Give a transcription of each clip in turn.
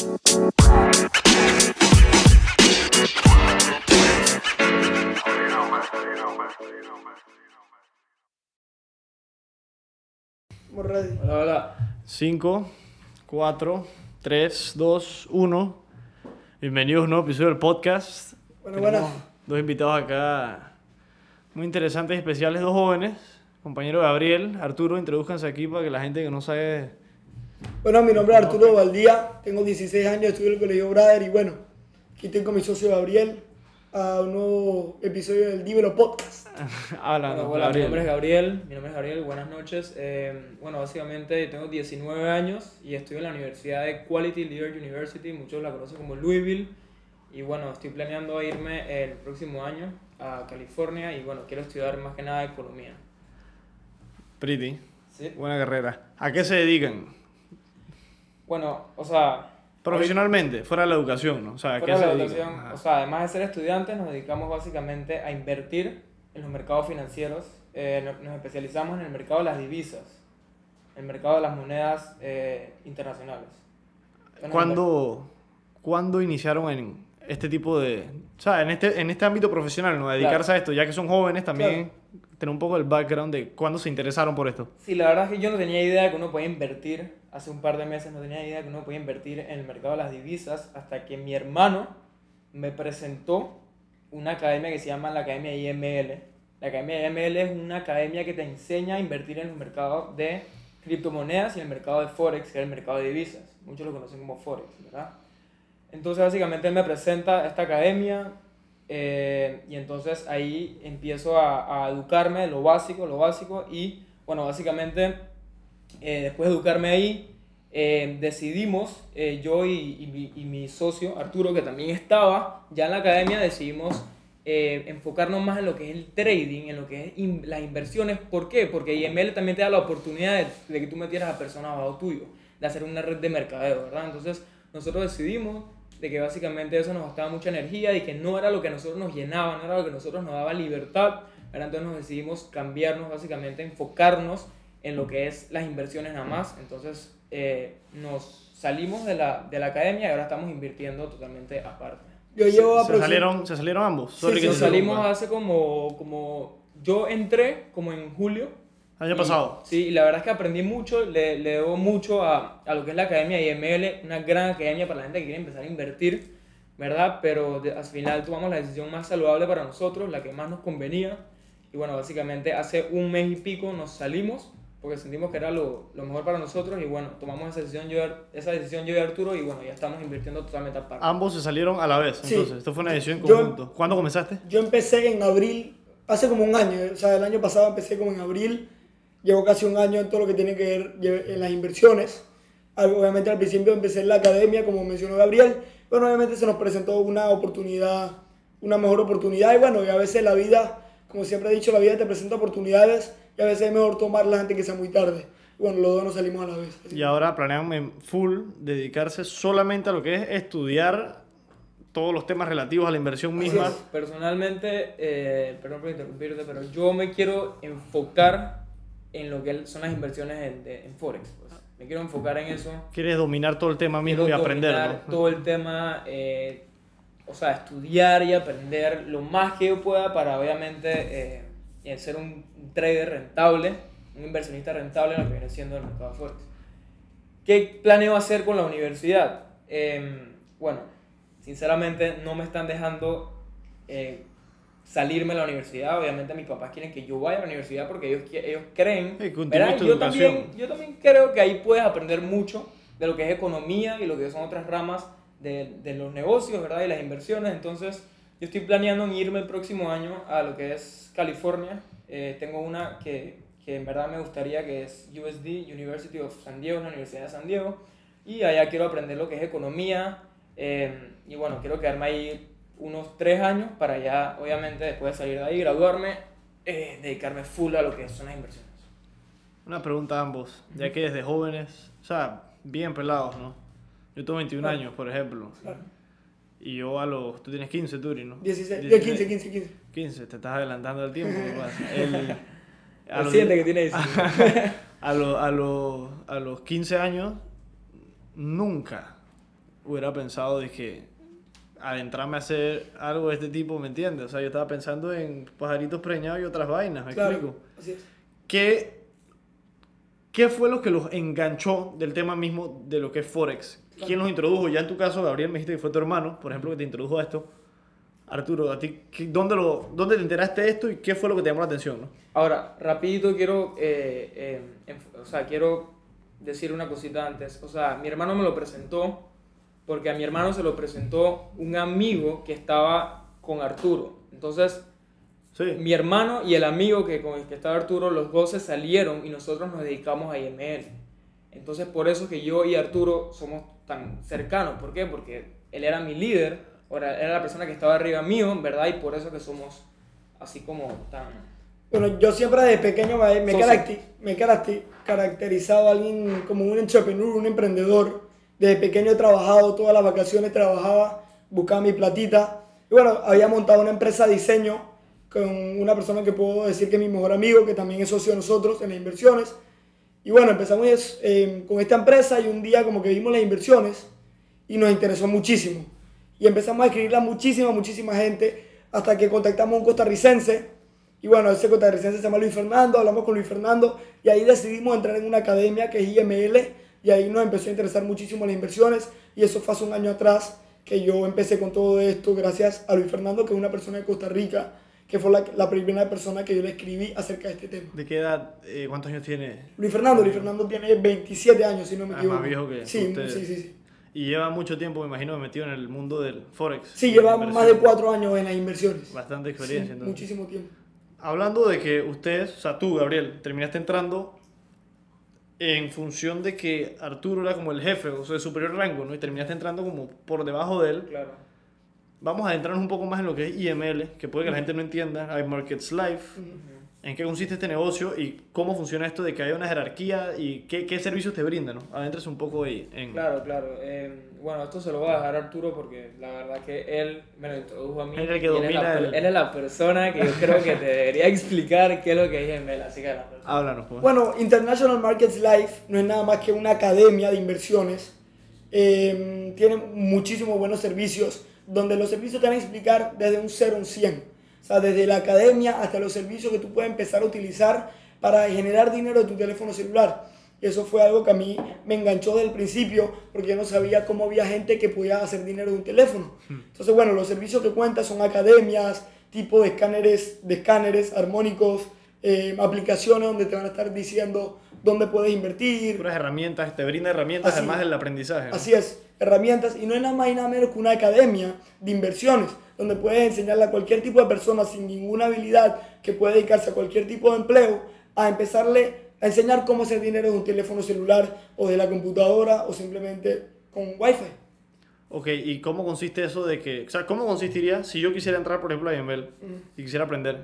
Hola, hola. 5, 4, 3, 2, 1. Bienvenidos a un nuevo episodio del podcast. Bueno, Tenemos bueno. Dos invitados acá muy interesantes y especiales, dos jóvenes. Compañero Gabriel, Arturo, introduzcanse aquí para que la gente que no sabe. Bueno, mi nombre es Arturo Valdía, tengo 16 años, estudio en el Colegio Brader y bueno, aquí estoy con mi socio Gabriel a un nuevo episodio del Dímelo Podcast. Bueno, ¿no? hola, mi nombre es Gabriel. Mi nombre es Gabriel, buenas noches. Eh, bueno, básicamente tengo 19 años y estoy en la Universidad de Quality Leader University, muchos la conocen como Louisville. Y bueno, estoy planeando irme el próximo año a California y bueno, quiero estudiar más que nada economía. Pretty. ¿Sí? Buena carrera. ¿A qué se dedican? Bueno, o sea, Profesionalmente, fuera de la educación, ¿no? O sea, ¿a qué Fuera de la educación, o sea, además de ser estudiantes, nos dedicamos básicamente a invertir en los mercados financieros. Eh, no- nos especializamos en el mercado de las divisas, el mercado de las monedas eh, internacionales. ¿Cuándo, ¿Cuándo iniciaron en este tipo de... O sea, en este, en este ámbito profesional, ¿no? Dedicarse a esto, ya que son jóvenes también, tener un poco el background de cuándo se interesaron por esto. Sí, la verdad es que yo no tenía idea de que uno podía invertir, hace un par de meses no tenía idea de que uno podía invertir en el mercado de las divisas, hasta que mi hermano me presentó una academia que se llama la Academia IML. La Academia IML es una academia que te enseña a invertir en los mercados de criptomonedas y el mercado de Forex, que es el mercado de divisas. Muchos lo conocen como Forex, ¿verdad? Entonces, básicamente, él me presenta esta academia eh, y entonces ahí empiezo a, a educarme lo básico, lo básico y, bueno, básicamente, eh, después de educarme ahí, eh, decidimos, eh, yo y, mi, socio Arturo, que también estaba ya en la academia, decidimos eh, enfocarnos más en lo que es el trading, en lo que es in- las inversiones. ¿Por qué? Porque IML también te da la oportunidad de, que tú metieras a personas bajo tuyo, de hacer una red de mercadeo, ¿verdad? Entonces nosotros decidimos de que básicamente eso nos gastaba mucha energía y que no era lo que a nosotros nos llenaba, no era lo que a nosotros nos daba libertad, ¿verdad? Entonces nos decidimos cambiarnos, básicamente enfocarnos en lo que es las inversiones nada más. Entonces eh, nos salimos de la, de la academia y ahora estamos invirtiendo totalmente aparte. Yo llevo Se aproxim- salieron, se salieron ambos. Sí, Sorry sí, que Nos salimos hace como, como... Yo entré como en julio. Año Y- pasado. Sí, y la verdad es que aprendí mucho, le, le debo mucho a, a lo que es la Academia IML, una gran academia para la gente que quiere empezar a invertir, ¿verdad? Pero de- al final tomamos la decisión más saludable para nosotros, la que más nos convenía. Y bueno, básicamente hace un mes y pico nos salimos porque sentimos que era lo, lo mejor para nosotros y bueno, tomamos esa decisión, yo, esa decisión yo y Arturo y bueno, ya estamos invirtiendo totalmente aparte. Ambos se salieron a la vez. Sí. Entonces, esto fue una decisión en Yo- conjunto. ¿Cuándo comenzaste? Yo empecé en abril, hace como un año, o sea, el año pasado empecé como en abril, llevo casi un año en todo lo que tiene que ver en las inversiones. Al- Obviamente al principio empecé en la academia, como mencionó Gabriel, pero obviamente se nos presentó una oportunidad, una mejor oportunidad y bueno, y a veces la vida, como siempre he dicho, la vida te presenta oportunidades y a veces es mejor tomarlas antes que sea muy tarde. Y bueno, los dos nos salimos a la vez. así Y ahora planean en full dedicarse solamente a lo que es estudiar todos los temas relativos a la inversión misma. Personalmente, eh, perdón por interrumpirte, pero yo me quiero enfocar en lo que son las inversiones en, de- en Forex. pues. Me quiero enfocar en eso. Quieres dominar todo el tema mismo y Quiero aprender. dominar ¿no? todo el tema, eh, o sea, estudiar y aprender lo más que yo pueda para obviamente eh, ser un trader rentable, un inversionista rentable en lo que viene siendo el mercado Forex. ¿Qué planeo hacer con la universidad? Em, bueno, sinceramente no me están dejando eh, salirme de la universidad. Obviamente mis papás quieren que yo vaya a la universidad porque ellos, ellos creen... Sí, yo, también, yo también creo que ahí puedes aprender mucho de lo que es economía y lo que son otras ramas de, de los negocios, ¿verdad? Y las inversiones. Entonces, yo estoy planeando en irme el próximo año a lo que es California. Eh, tengo una que, que en verdad me gustaría, que es USD, University of San Diego, la Universidad de San Diego. Y allá quiero aprender lo que es economía. eh, y bueno, quiero quedarme ahí unos tres años para ya, obviamente, después de salir de ahí, graduarme, eh, dedicarme full a lo que son las inversiones. Una pregunta a ambos, ya que desde jóvenes, o sea, bien pelados, ¿no? Yo tengo 21 Claro. años, por ejemplo. Claro. Y yo a los... Tú tienes 15, Turi, ¿no? 16, 16. 15, 15, 15. 15, te estás adelantando el tiempo. ¿qué pasa? El- a los- Reciente que tiene 16. a, los- a, los, a los 15 años, nunca, hubiera pensado de que adentrarme a hacer algo de este tipo, ¿me entiendes? O sea, yo estaba pensando en pajaritos preñados y otras vainas, ¿me Claro, explico? así es. ¿Qué, ¿Qué fue lo que los enganchó del tema mismo de lo que es Forex? ¿Quién los introdujo? Ya en tu caso, Gabriel, me dijiste que fue tu hermano, por ejemplo, que te introdujo a esto. Arturo, ¿a ti qué- dónde, lo, dónde te enteraste de esto y qué fue lo que te llamó la atención? ¿no? Ahora, rapidito quiero, eh, eh, o sea, quiero decir una cosita antes. O sea, mi hermano me lo presentó porque a mi hermano se lo presentó un amigo que estaba con Arturo. Entonces, Sí. mi hermano y el amigo que con el que estaba Arturo, los dos se salieron y nosotros nos dedicamos a IML. Entonces, por eso que yo y Arturo somos tan cercanos. ¿Por qué? Porque él era mi líder, era la persona que estaba arriba mío, ¿verdad? Y por eso que somos así como tan... Bueno, yo siempre desde pequeño me, caracterizado a alguien como un entrepreneur, un emprendedor. Desde pequeño he trabajado, todas las vacaciones trabajaba, buscaba mi platita. Y bueno, había montado una empresa de diseño con una persona que puedo decir que es mi mejor amigo, que también es socio de nosotros en las inversiones. Y bueno, empezamos eh, con esta empresa y un día como que vimos las inversiones y nos interesó muchísimo. Y empezamos a escribirle a muchísima, muchísima gente hasta que contactamos a un costarricense. Y bueno, ese costarricense se llama Luis Fernando, hablamos con Luis Fernando y ahí decidimos entrar en una academia que es IML y ahí nos empezó a interesar muchísimo las inversiones y eso fue hace un año atrás que yo empecé con todo esto gracias a Luis Fernando, que es una persona de Costa Rica, que fue la, la primera persona que yo le escribí acerca de este tema. ¿De qué edad, eh, cuántos años tiene? Luis Fernando, Luis Fernando tiene 27 años, si no me Ah, equivoco. más viejo que sí, ustedes. sí, sí, sí. Y lleva mucho tiempo, me imagino, metido en el mundo del Forex. Sí, lleva más de cuatro años en las inversiones. Bastante Sí, experiencia, entonces. muchísimo tiempo. Hablando de que ustedes, o sea, tú, Gabriel, terminaste entrando en función de que Arturo era como el jefe, o sea, de superior rango, ¿no? Y terminaste entrando como por debajo de él. Claro. Vamos a adentrarnos un poco más en lo que es IML, que puede que la gente no entienda. Hay Markets Live. ¿En qué consiste este negocio y cómo funciona esto de que haya una jerarquía y qué, qué servicios te brindan, ¿no? Adéntrese un poco ahí en... Claro, claro. Eh, bueno, esto se lo voy a dejar a Arturo porque la verdad que él me lo introdujo a mí. Él es el que y él domina la, el- él es la persona que yo creo que te debería explicar qué es lo que es IML, así que la. Háblanos, pues. Bueno, International Markets Life no es nada más que una academia de inversiones. Eh, tiene muchísimos buenos servicios, donde los servicios te van a explicar desde un 0 a un 100. O sea, desde la academia hasta los servicios que tú puedes empezar a utilizar para generar dinero de tu teléfono celular. Y eso fue algo que a mí me enganchó desde el principio, porque yo no sabía cómo había gente que podía hacer dinero de un teléfono. Entonces, bueno, los servicios que cuentan son academias, tipo de escáneres, de escáneres armónicos, eh, aplicaciones donde te van a estar diciendo dónde puedes invertir. Puras herramientas, te brinda herramientas Así- además del aprendizaje. ¿no? Así es, herramientas. Y no es nada más y nada menos que una academia de inversiones, donde puedes enseñarle a cualquier tipo de persona sin ninguna habilidad que pueda dedicarse a cualquier tipo de empleo, a empezarle a enseñar cómo hacer dinero de un teléfono celular o de la computadora o simplemente con Wi-Fi. Ok, ¿y cómo consiste eso de que, o sea, cómo consistiría si yo quisiera entrar, por ejemplo, a IML y quisiera aprender?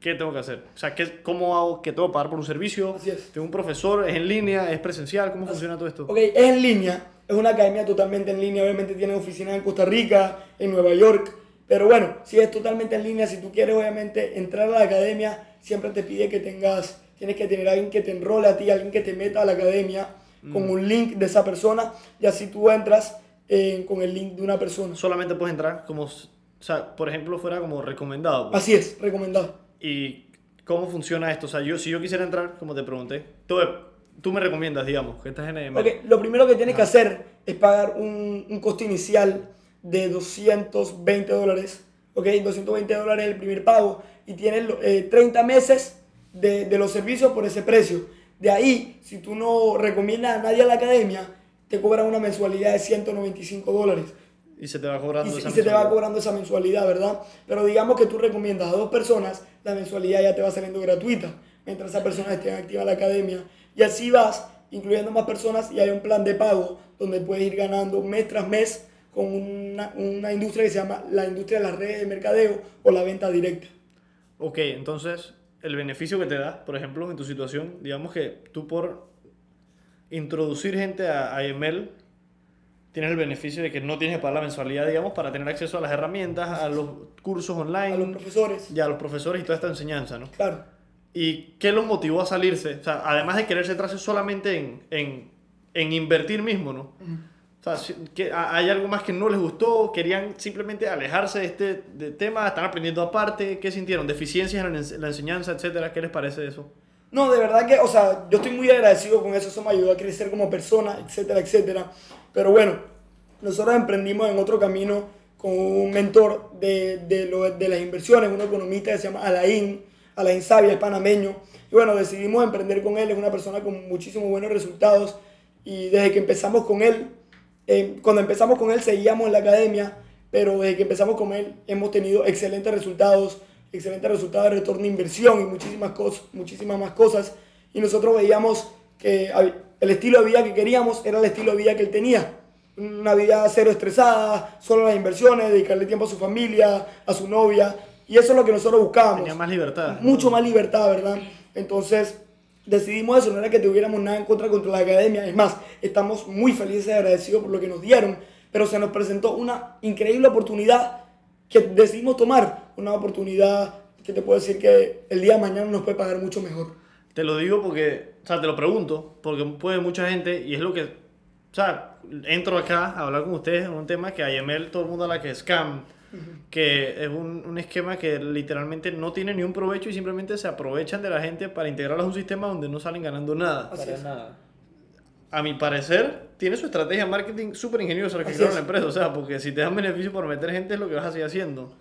¿Qué tengo que hacer? O sea, ¿qué, ¿cómo hago que tengo que pagar por un servicio? Así es. ¿Tengo un profesor? ¿Es en línea? ¿Es presencial? ¿Cómo funciona todo esto? Ok, es en línea, es una academia totalmente en línea, obviamente tiene oficinas en Costa Rica, en Nueva York, pero bueno, si es totalmente en línea, si tú quieres obviamente entrar a la academia, siempre te pide que tengas, tienes que tener a alguien que te enrole a ti, alguien que te meta a la academia con un link de esa persona y así tú entras eh, con el link de una persona. Solamente puedes entrar como, o sea, por ejemplo, fuera como recomendado. pues. Así es, recomendado. ¿Y cómo funciona esto? O sea, yo, si yo quisiera entrar, como te pregunté, tú, tú me recomiendas, digamos, que estás en IML. Ok, lo primero que tienes que hacer es pagar un, un costo inicial de 220 dólares. Ok, 220 dólares el primer pago y tienes eh, 30 meses de, de los servicios por ese precio. De ahí, si tú no recomiendas a nadie a la academia, te cobran una mensualidad de 195 dólares. Y se te va Y, cobrando se- esa y se te va mensualidad. cobrando esa mensualidad, ¿verdad? Pero digamos que tú recomiendas a dos personas, la mensualidad ya te va saliendo gratuita, mientras esas personas estén activas en la academia. Y así vas incluyendo más personas y hay un plan de pago donde puedes ir ganando mes tras mes con una, una industria que se llama la industria de las redes de mercadeo o la venta directa. Ok, entonces, el beneficio que te da, por ejemplo, en tu situación, digamos que tú por introducir gente a, a IML, tienes el beneficio de que no tienes que pagar la mensualidad, digamos, para tener acceso a las herramientas, a los cursos online, A los profesores, y a los profesores y toda esta enseñanza, ¿no? claro. ¿Y qué los motivó a salirse? O sea, además de querer centrarse solamente en, en, en invertir mismo, ¿no? O sea, que ¿hay algo más que no les gustó? ¿Querían simplemente alejarse de este de tema? ¿Están aprendiendo aparte? ¿Qué sintieron? ¿Deficiencias en la enseñanza, etcétera? ¿Qué les parece eso? No, de verdad que, o sea, yo estoy muy agradecido con eso, eso me ayudó a crecer como persona, etcétera, etcétera. Pero bueno, nosotros emprendimos en otro camino con un mentor de, de, lo- de las inversiones, un economista que se llama Alain, Alain Sabia, es panameño. Y bueno, decidimos emprender con él, es una persona con muchísimos buenos resultados. Y desde que empezamos con él, eh, cuando empezamos con él seguíamos en la academia, pero desde que empezamos con él hemos tenido excelentes resultados, excelentes resultados de retorno de inversión y muchísimas, cosas, muchísimas más cosas. Y nosotros veíamos que el estilo de vida que queríamos era el estilo de vida que él tenía. Una vida cero estresada, solo las inversiones, dedicarle tiempo a su familia, a su novia. Y eso es lo que nosotros buscábamos Tenía más libertad. mucho más libertad, ¿verdad? Entonces decidimos eso, no era que tuviéramos nada en contra contra la academia, es más, estamos muy felices y agradecidos por lo que nos dieron, pero se nos presentó una increíble oportunidad que decidimos tomar, una oportunidad que te puedo decir que el día de mañana nos puede pagar mucho mejor. Te lo digo porque, o sea, te lo pregunto, porque puede mucha gente, y es lo que, o sea, entro acá a hablar con ustedes en un tema que a IML todo el mundo habla que es scam, que es un, un esquema que literalmente no tiene ni un provecho y simplemente se aprovechan de la gente para integrarlos a un sistema donde no salen ganando nada. Para. A mi parecer, tiene su estrategia de marketing súper ingeniosa la que crearon la empresa, o sea, porque si te dan beneficio por meter gente es lo que vas a seguir haciendo.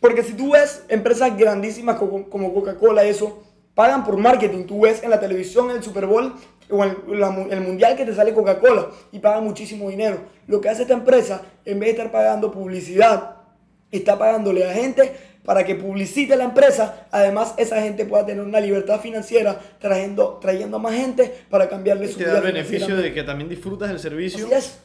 Porque si tú ves empresas grandísimas como, como Coca-Cola, eso, pagan por marketing. Tú ves en la televisión el Super Bowl o el, la el mundial que te sale Coca-Cola y pagan muchísimo dinero. Lo que hace esta empresa, en vez de estar pagando publicidad, está pagándole a gente para que publicite la empresa. Además, esa gente pueda tener una libertad financiera trayendo, trayendo a más gente para cambiarle Y su te vida da el beneficio de que también disfrutas el servicio Así es.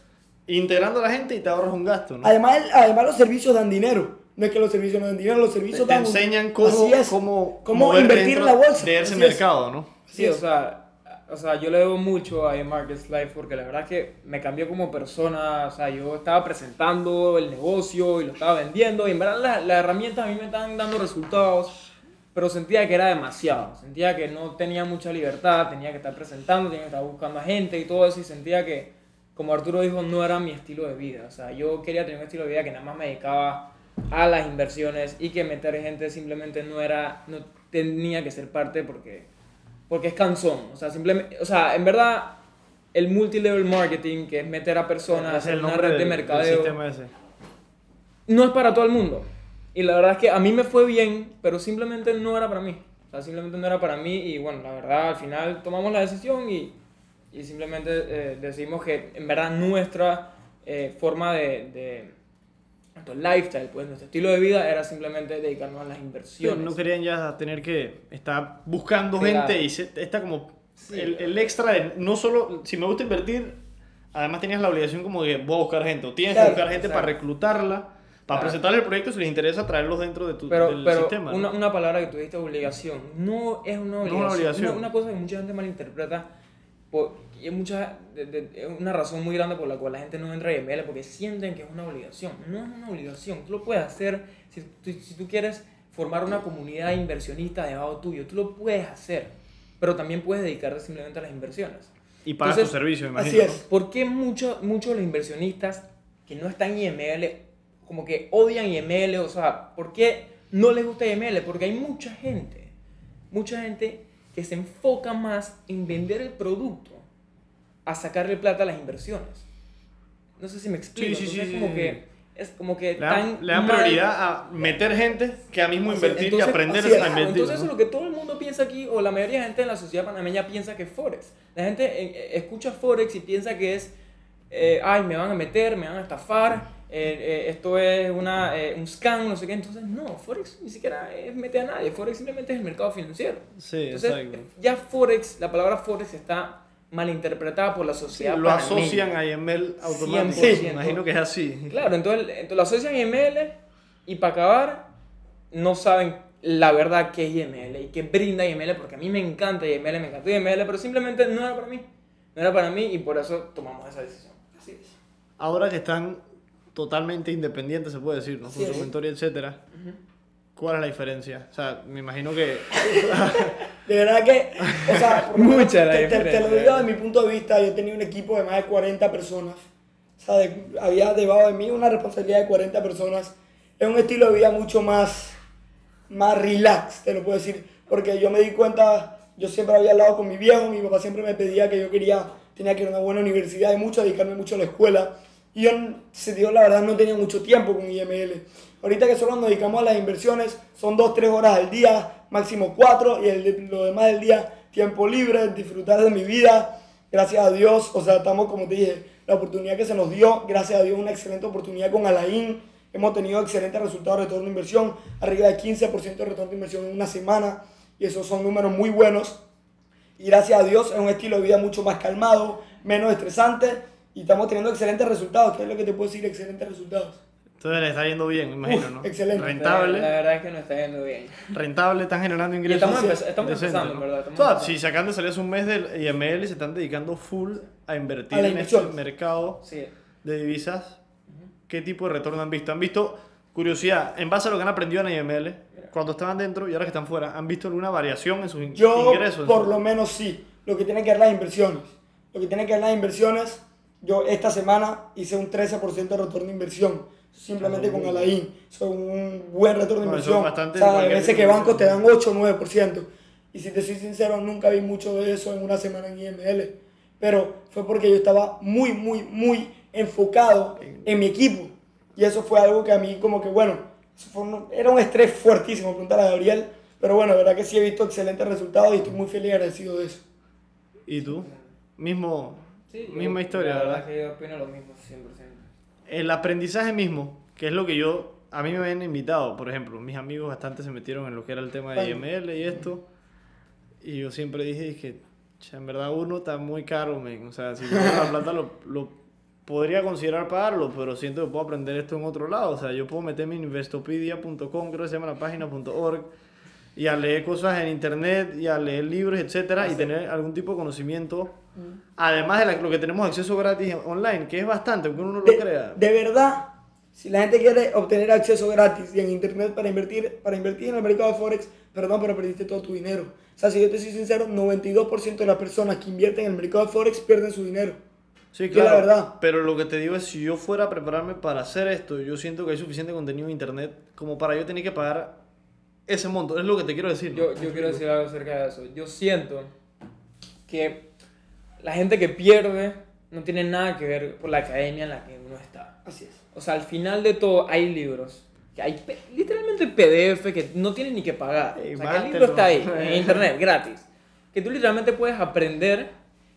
integrando a la gente y te ahorras un gasto, ¿no? Además, además, los servicios dan dinero. No es que los servicios no dinero, los servicios te dan un- enseñan cómo, es. cómo, cómo invertir en la bolsa. de ese Así es. mercado, ¿no? Sí, o sea, o sea, yo le debo mucho a Markets Life porque la verdad es que me cambió como persona. O sea, yo estaba presentando el negocio y lo estaba vendiendo y en verdad las las herramientas a mí me estaban dando resultados, pero sentía que era demasiado. Sentía que no tenía mucha libertad, tenía que estar presentando, tenía que estar buscando a gente y todo eso y sentía que, como Arturo dijo, no era mi estilo de vida. O sea, yo quería tener un estilo de vida que nada más me dedicaba a las inversiones y que meter gente simplemente no era, no tenía que ser parte porque porque es cansón. O sea, simplemente, o sea, en verdad, el multilevel marketing, que es meter a personas en una red de del- del mercadeo, no es para todo el mundo. Y la verdad es que a mí me fue bien, pero simplemente no era para mí. O sea, simplemente no era para mí y bueno, la verdad, al final tomamos la decisión y, y simplemente eh, decidimos que en verdad nuestra eh, forma de, de nuestro lifestyle, pues nuestro estilo de vida era simplemente dedicarnos a las inversiones. no querían ya tener que estar buscando gente y se, está como Sí, el, el extra de no solo, si me gusta invertir, además tenías la obligación como de voy a buscar gente, o tienes Claro, que buscar gente para reclutarla, para Claro. presentarle el proyecto si les interesa traerlos dentro de tu, Pero, del pero sistema. ¿no? una, una palabra que tú dijiste, obligación, no es una es obligación. una obligación. Una, una cosa que mucha gente malinterpreta por- y mucha, de- de- una razón muy grande por la cual la gente no entra a IML porque sienten que es una obligación. No es una obligación, tú lo puedes hacer si tú, si tú quieres formar una comunidad inversionista debajo tuyo, tú lo puedes hacer, pero también puedes dedicarte simplemente a las inversiones. y pagas tu servicio, me así imagino. es. ¿Por qué muchos muchos de los inversionistas que no están en IML como que odian IML? O sea, ¿por qué no les gusta IML? Porque hay mucha gente, mucha gente que se enfoca más en vender el producto a sacarle plata a las inversiones. No sé si me explico. Sí, sí, Entonces, sí, como sí. que es como que Le dan, tan le dan mal- prioridad a meter gente que a mismo es. invertir y Entonces, aprender así es. a invertir. Entonces, eso es lo que todo el mundo piensa aquí, o la mayoría de gente en la sociedad panameña piensa que es Forex. La gente eh, escucha Forex y piensa que es, eh, ay, me van a meter, me van a estafar, eh, eh, esto es una, eh, un scam, no sé qué. Entonces, no, Forex ni siquiera es meter a nadie, Forex simplemente es el mercado financiero. Sí, Entonces, exacto. ya Forex, la palabra Forex está malinterpretada por la Sí, sociedad lo panameña. asocian a IML automático. 100%. Me imagino que es así. Claro, entonces, entonces lo asocian a IML y para acabar no saben la verdad que es IML y que brinda IML porque a mí me encanta IML, me encantó IML, pero simplemente no era para mí. No era para mí y por eso tomamos esa decisión. Así es. Ahora que están totalmente independientes, se puede decir, ¿no? Con Sí. su mentoría, etcétera. ¿Cuál es la diferencia? O sea, me imagino que De verdad que, o sea, Mucha la te, te- te lo digo desde mi punto de vista, yo tenía un equipo de más de 40 personas O sea, de- había debajo de mí una responsabilidad de 40 personas. Es un estilo de vida mucho más, más relax, te lo puedo decir. Porque yo me di cuenta, yo siempre había hablado con mi viejo, mi papá siempre me pedía que yo quería, tenía que ir a una buena universidad y mucho, dedicarme mucho a la escuela. Y yo, se dio la verdad, no tenía mucho tiempo con IML. Ahorita que solo nos dedicamos a las inversiones, son 2, 3 horas al día, máximo 4, y el, lo demás del día, tiempo libre, disfrutar de mi vida. Gracias a Dios, o sea, estamos, como te dije, la oportunidad que se nos dio, gracias a Dios, una excelente oportunidad con Alain. Hemos tenido excelentes resultados de retorno de inversión, arriba de 15% de retorno de inversión en una semana, y esos son números muy buenos. Y gracias a Dios es un estilo de vida mucho más calmado, menos estresante, y estamos teniendo excelentes resultados. ¿Qué es lo que te puedo decir? Excelentes resultados. Entonces le está yendo bien, me imagino, Uf, ¿no? excelente. Rentable, la verdad es que nos está yendo bien. rentable, están generando Y ingresos. estamos, empez- estamos decentes, empezando, ¿no? verdad. estamos si se acaban de salir hace un mes del IML y se están dedicando full a invertir A en este mercado Sí. de divisas, ¿qué tipo de retorno han visto? ¿Han visto, curiosidad, en base a lo que han aprendido en IML, cuando estaban dentro y ahora que están fuera, ¿han visto alguna variación en sus in- Yo, ingresos? por lo menos sí, lo que tiene que ver las inversiones. Lo que tiene que ver las inversiones, yo esta semana hice un 13% de retorno de inversión, simplemente con Alain. Son un buen retorno de inversión. es bastante o sea, hay veces que bancos te dan inversión. 8 o 9%. Y si te soy sincero, nunca vi mucho de eso en una semana en IML. Pero fue porque yo estaba muy, muy, muy enfocado en mi equipo. Y eso fue algo que a mí como que, bueno, un- era un estrés fuertísimo, preguntar a Gabriel. Pero bueno, la verdad que sí he visto excelentes resultados y estoy muy feliz y agradecido de eso. ¿Y tú? Mismo, Sí, misma yo- historia, La verdad es que yo opino lo mismo 100%. El aprendizaje mismo, que es lo que yo, a mí me habían invitado, por ejemplo, mis amigos bastante se metieron en lo que era el tema de. IML y esto, y yo siempre dije que, "Cha, en verdad uno está muy caro, men. o sea, si tuviera la plata lo, lo podría considerar pagarlo, pero siento que puedo aprender esto en otro lado, o sea, yo puedo meterme en investopedia.com, creo que se llama la página, punto .org, y a leer cosas en internet, y a leer libros, etcétera, y tener algún tipo de conocimiento, además de la- lo que tenemos acceso gratis online, que es bastante, aunque uno no lo De, crea. de verdad, si la gente quiere obtener acceso gratis y en internet para invertir, para invertir en el mercado de Forex, perdón, pero perdiste todo tu dinero. O sea, si yo te soy sincero, 92% de las personas que invierten en el mercado de Forex pierden su dinero. Sí, claro. la verdad. Pero lo que te digo es, si yo fuera a prepararme para hacer esto, yo siento que hay suficiente contenido en internet como para yo tener que pagar ese monto. Es lo que te quiero decir. ¿no? Yo, yo quiero decir algo acerca de eso. Yo siento que la gente que pierde no tiene nada que ver con la academia en la que uno está. Así es. O sea, al final de todo hay libros. Que hay literalmente PDF que no tienes ni que pagar. Ey, o sea, que el libro está ahí, en internet, gratis. Que tú literalmente puedes aprender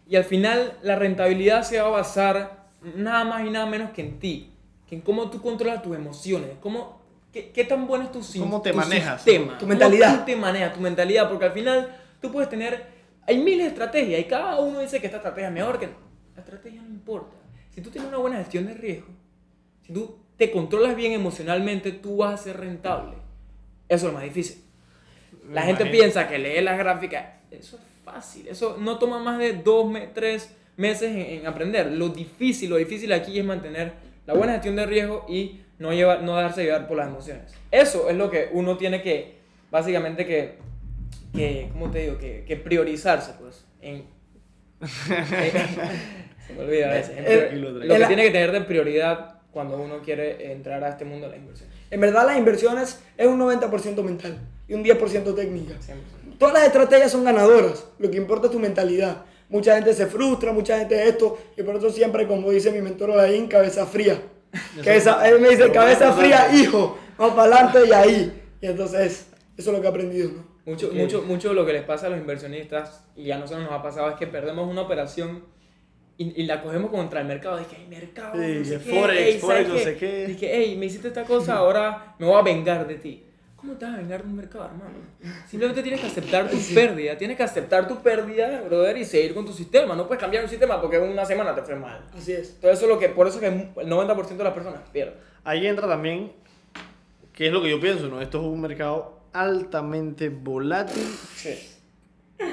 y al final la rentabilidad se va a basar nada más y nada menos que en ti. Que en cómo tú controlas tus emociones. Cómo, qué, qué tan bueno es tu, Cómo te tu manejas. sistema. Tu cómo mentalidad. tú te manejas, tu mentalidad. Porque al final tú puedes tener... Hay miles de estrategias y cada uno dice que esta estrategia es mejor que... La estrategia no importa. Si tú tienes una buena gestión de riesgo, si tú te controlas bien emocionalmente, tú vas a ser rentable. Eso es lo más difícil. La Me gente imagino. piensa que leer las gráficas, eso es fácil. Eso no toma más de dos, tres meses en, en aprender. Lo difícil, lo difícil aquí es mantener la buena gestión de riesgo y no, llevar, no dejarse llevar por las emociones. Eso es lo que uno tiene que, básicamente, que, que ¿cómo te digo? Que, que priorizarse, pues. En, se me olvida a veces. En el- lo que tiene que tener de prioridad cuando uno quiere entrar a este mundo de la inversión. En verdad, las inversiones es un 90% mental y un 10% técnica. 100%. Todas las estrategias son ganadoras. Lo que importa es tu mentalidad. Mucha gente se frustra, mucha gente esto, y por eso siempre, como dice mi mentor Olain, cabeza fría. Cabeza, él me dice, cabeza fría, hijo, vamos para adelante y ahí. Y entonces, eso es lo que he aprendido, ¿no? Mucho, Ok. mucho, mucho de lo que les pasa a los inversionistas, y a nosotros nos ha pasado, es que perdemos una operación y, y la cogemos contra el mercado. Dije, hey, mercado, Sí, no sé qué, Forex, ey, Forex, ¿sabes no sé qué. Dije, hey, me hiciste esta cosa, ahora me voy a vengar de ti. ¿Cómo te vas a vengar de un mercado, hermano? Simplemente tienes que aceptar tu pérdida, tienes que aceptar tu pérdida, brother, y seguir con tu sistema. No puedes cambiar un sistema porque una semana te fue mal. Así es. Entonces, eso es lo que, por eso es que el 90% de las personas pierden. Ahí entra también, que es lo que yo pienso, ¿no? Esto es un mercado altamente volátil Sí.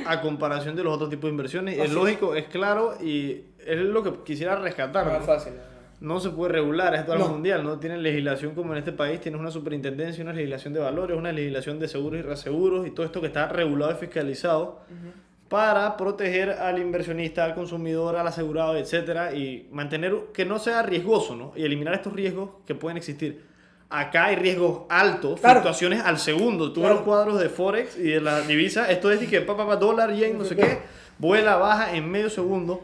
a comparación de los otros tipos de inversiones. Así es lógico, es claro y es lo que quisiera rescatar. No ¿no? es fácil. no. No se puede regular, esto es algo No. mundial, no tienen legislación como en este país, tienes una superintendencia, una legislación de valores, una legislación de seguros y reaseguros y todo esto que está regulado y fiscalizado. para proteger al inversionista, al consumidor, al asegurado, etcétera, y mantener que no sea riesgoso, ¿no? Y eliminar estos riesgos que pueden existir. Acá hay riesgos altos, Claro. fluctuaciones al segundo. Tú ves Claro. los cuadros de Forex y de la divisa, esto es de que pa, pa, pa, dólar, yen, no sé qué, vuela, baja en medio segundo.